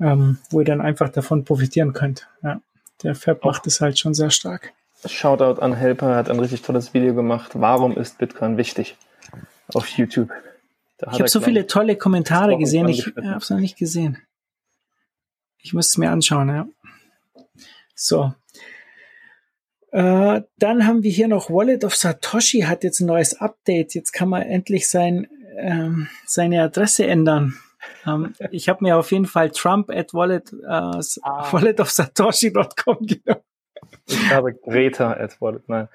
ähm, wo ihr dann einfach davon profitieren könnt. Ja, der Fab macht es halt schon sehr stark. Shoutout an Helper, hat ein richtig tolles Video gemacht. Warum ist Bitcoin wichtig? Auf YouTube. ich habe so viele tolle Kommentare gesehen, ich habe es noch nicht gesehen. Ich muss es mir anschauen, ja. So, äh, dann haben wir hier noch Wallet of Satoshi hat jetzt ein neues Update. Jetzt kann man endlich sein, ähm, seine Adresse ändern. Ähm, ich habe mir auf jeden Fall Trump at wallet, äh, ah. wallet of Satoshi.com genommen. Ich habe Greta at wallet, nein.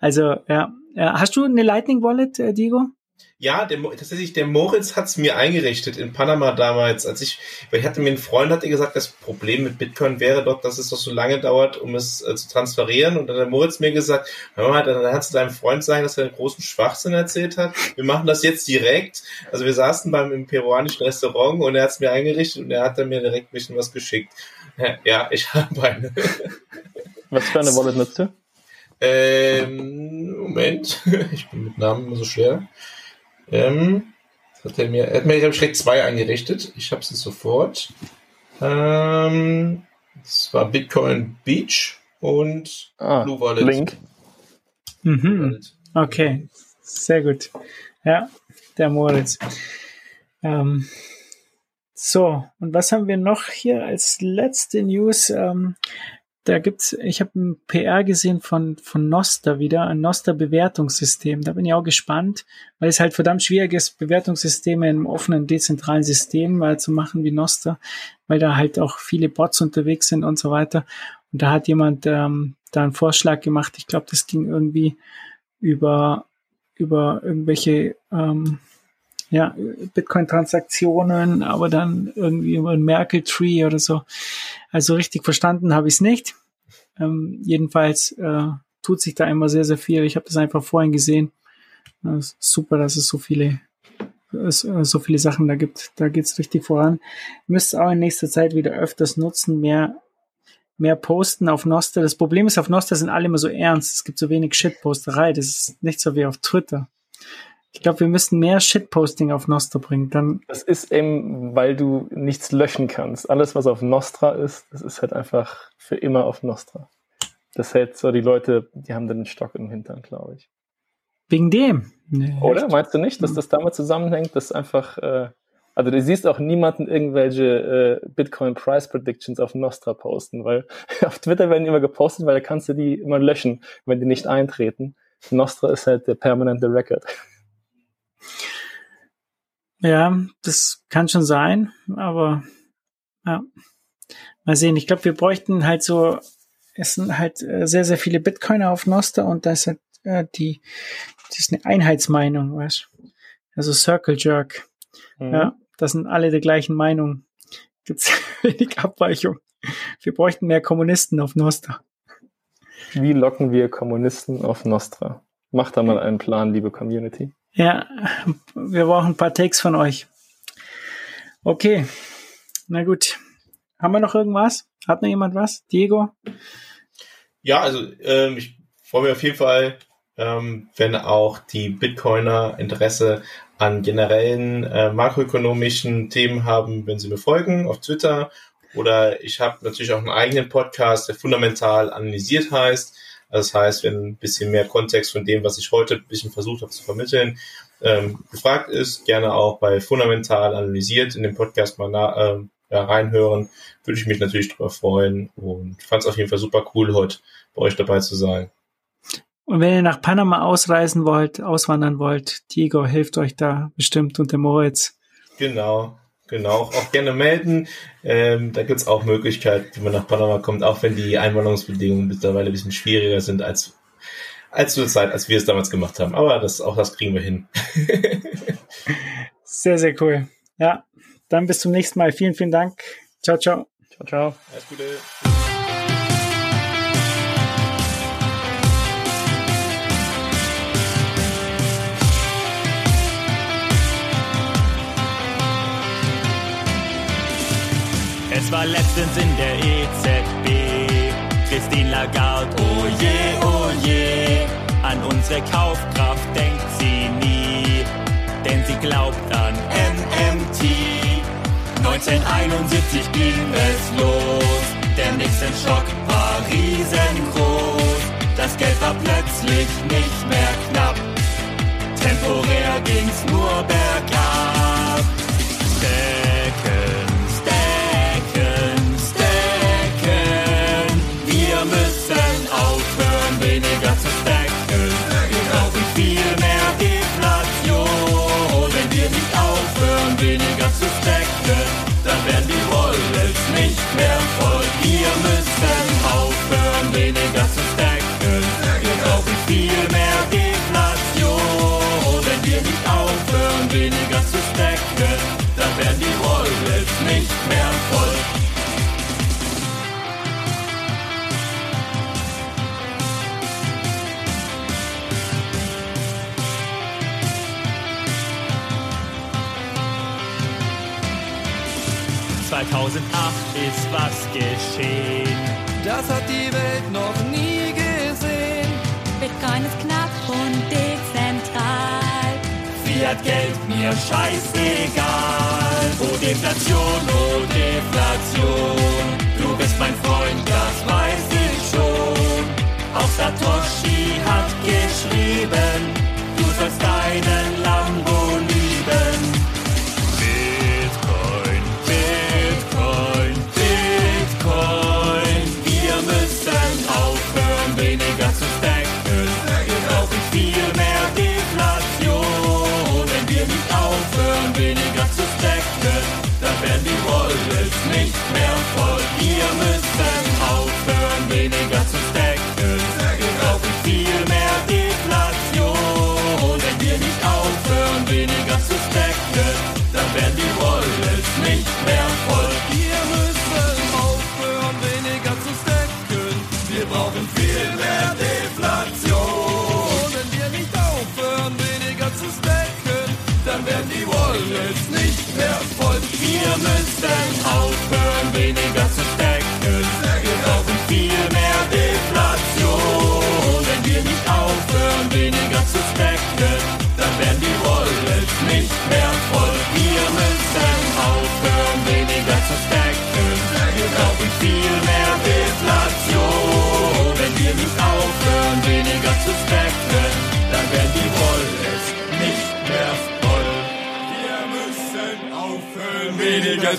also, ja. Hast du eine Lightning Wallet, äh, Diego? Ja, der, tatsächlich, der Moritz hat's mir eingerichtet in Panama damals, als ich, weil ich hatte mir einen Freund, hat gesagt, das Problem mit Bitcoin wäre doch, dass es doch so lange dauert, um es äh, zu transferieren. Und dann hat der Moritz mir gesagt, hör mal, dann hat zu deinem Freund sagen, dass er einen großen Schwachsinn erzählt hat. Wir machen das jetzt direkt. Also wir saßen beim im peruanischen Restaurant und er hat's mir eingerichtet und er hat dann mir direkt ein bisschen was geschickt. Ja, ich habe eine. Was für eine Wallet nutzt du? Ähm, Moment, ich bin mit Namen immer so schwer. Ähm, hat er mir, er hat mir direkt zwei eingerichtet. Ich habe sie sofort. Ähm, das war Bitcoin Beach und ah, Blue Wallet. Link. Mhm. Okay, sehr gut. Ja, der Moritz. Ähm, so, und was haben wir noch hier als letzte News? Ähm, da gibt's, ich habe ein PR gesehen von, von Noster wieder, ein Noster-Bewertungssystem. Da bin ich auch gespannt, weil es halt verdammt schwierig ist, Bewertungssysteme im offenen, dezentralen System mal zu machen wie Noster, weil da halt auch viele Bots unterwegs sind und so weiter. Und da hat jemand ähm, da einen Vorschlag gemacht. Ich glaube, das ging irgendwie über, über irgendwelche ähm, ja, Bitcoin-Transaktionen, aber dann irgendwie über ein Merkle-Tree oder so. Also richtig verstanden habe ich es nicht. Ähm, jedenfalls äh, tut sich da immer sehr, sehr viel. Ich habe das einfach vorhin gesehen. Äh, super, dass es so viele es, äh, so viele Sachen da gibt. Da geht's richtig voran. Ihr müsst auch in nächster Zeit wieder öfters nutzen, mehr mehr posten auf Noster. Das Problem ist, auf Noster sind alle immer so ernst. Es gibt so wenig Shitposterei. Das ist nicht so wie auf Twitter. Ich glaube, wir müssten mehr Shitposting auf Nostra bringen. Dann das ist eben, weil du nichts löschen kannst. Alles, was auf Nostra ist, das ist halt einfach für immer auf Nostra. Das hält so die Leute, die haben dann den Stock im Hintern, glaube ich. Wegen dem? Nee, Oder? Echt? Meinst du nicht, dass das damit zusammenhängt, dass einfach, äh, also du siehst auch niemanden irgendwelche äh, Bitcoin Price Predictions auf Nostra posten, weil auf Twitter werden die immer gepostet, weil da kannst du die immer löschen, wenn die nicht eintreten. Nostra ist halt der permanente Record. Ja, das kann schon sein, aber ja. Mal sehen. Ich glaube, wir bräuchten halt so, es sind halt äh, sehr, sehr viele Bitcoiner auf Nostra und da ist halt äh, die, das ist eine Einheitsmeinung, weißt Also Circle Jerk. Mhm. Ja, das sind alle der gleichen Meinung. Gibt's wenig Abweichung. Wir bräuchten mehr Kommunisten auf Nostra. Wie locken wir Kommunisten auf Nostra? Macht da mal einen Plan, liebe Community. Ja, wir brauchen ein paar Takes von euch. Okay, na gut. Haben wir noch irgendwas? Hat noch jemand was? Diego? Ja, also ähm, ich freue mich auf jeden Fall, ähm, wenn auch die Bitcoiner Interesse an generellen äh, makroökonomischen Themen haben, wenn sie mir folgen auf Twitter. Oder ich habe natürlich auch einen eigenen Podcast, der fundamental analysiert heißt. Das heißt, wenn ein bisschen mehr Kontext von dem, was ich heute ein bisschen versucht habe zu vermitteln, ähm, gefragt ist, gerne auch bei Fundamental analysiert in dem Podcast mal na, ähm, ja, reinhören, würde ich mich natürlich darüber freuen und fand es auf jeden Fall super cool, heute bei euch dabei zu sein. Und wenn ihr nach Panama ausreisen wollt, auswandern wollt, Diego hilft euch da bestimmt und der Moritz. Genau, genau. Auch gerne melden. Ähm, da gibt's auch Möglichkeiten, wie man nach Panama kommt, auch wenn die Einwanderungsbedingungen mittlerweile ein bisschen schwieriger sind als als zur Zeit, als wir es damals gemacht haben. Aber das, auch das kriegen wir hin. sehr, sehr cool. Ja, dann bis zum nächsten Mal. Vielen, vielen Dank. Ciao, ciao. Ciao, ciao. Alles Gute. Es war letztens in der EZB, Christine Lagarde, oh je, oh je. An unsere Kaufkraft denkt sie nie, denn sie glaubt an MMT. 1971 ging es los, der nächste Schock war riesengroß. Das Geld war plötzlich nicht mehr knapp, temporär ging's nur bergab. Stecken, 2008 ist was geschehen. Das hat die Welt noch nie gesehen. Bitcoin ist knapp und dezentral. Fiat Geld mir scheißegal. Oh Deflation, oh Deflation. Du bist mein Freund, das weiß ich schon. Auch Satoshi hat geschrieben, du sollst deinen Lambo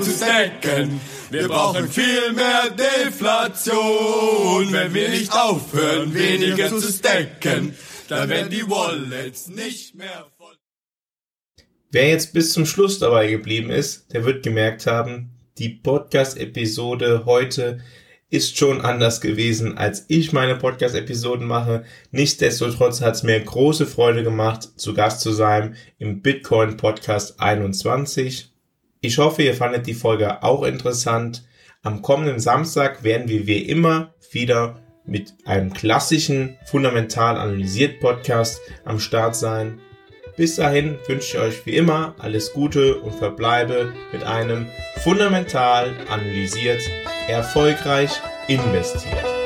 zu stacken. Wir brauchen viel mehr Deflation, wenn wir nicht aufhören, weniger zu stacken. Dann werden die Wallets nicht mehr voll. Wer jetzt bis zum Schluss dabei geblieben ist, der wird gemerkt haben, die Podcast-Episode heute ist schon anders gewesen, als ich meine Podcast-Episoden mache. Nichtsdestotrotz hat es mir große Freude gemacht, zu Gast zu sein im Bitcoin Podcast 21. Ich hoffe, ihr fandet die Folge auch interessant. Am kommenden Samstag werden wir wie immer wieder mit einem klassischen, fundamental analysiert Podcast am Start sein. Bis dahin wünsche ich euch wie immer alles Gute und verbleibe mit einem fundamental analysiert, erfolgreich investiert.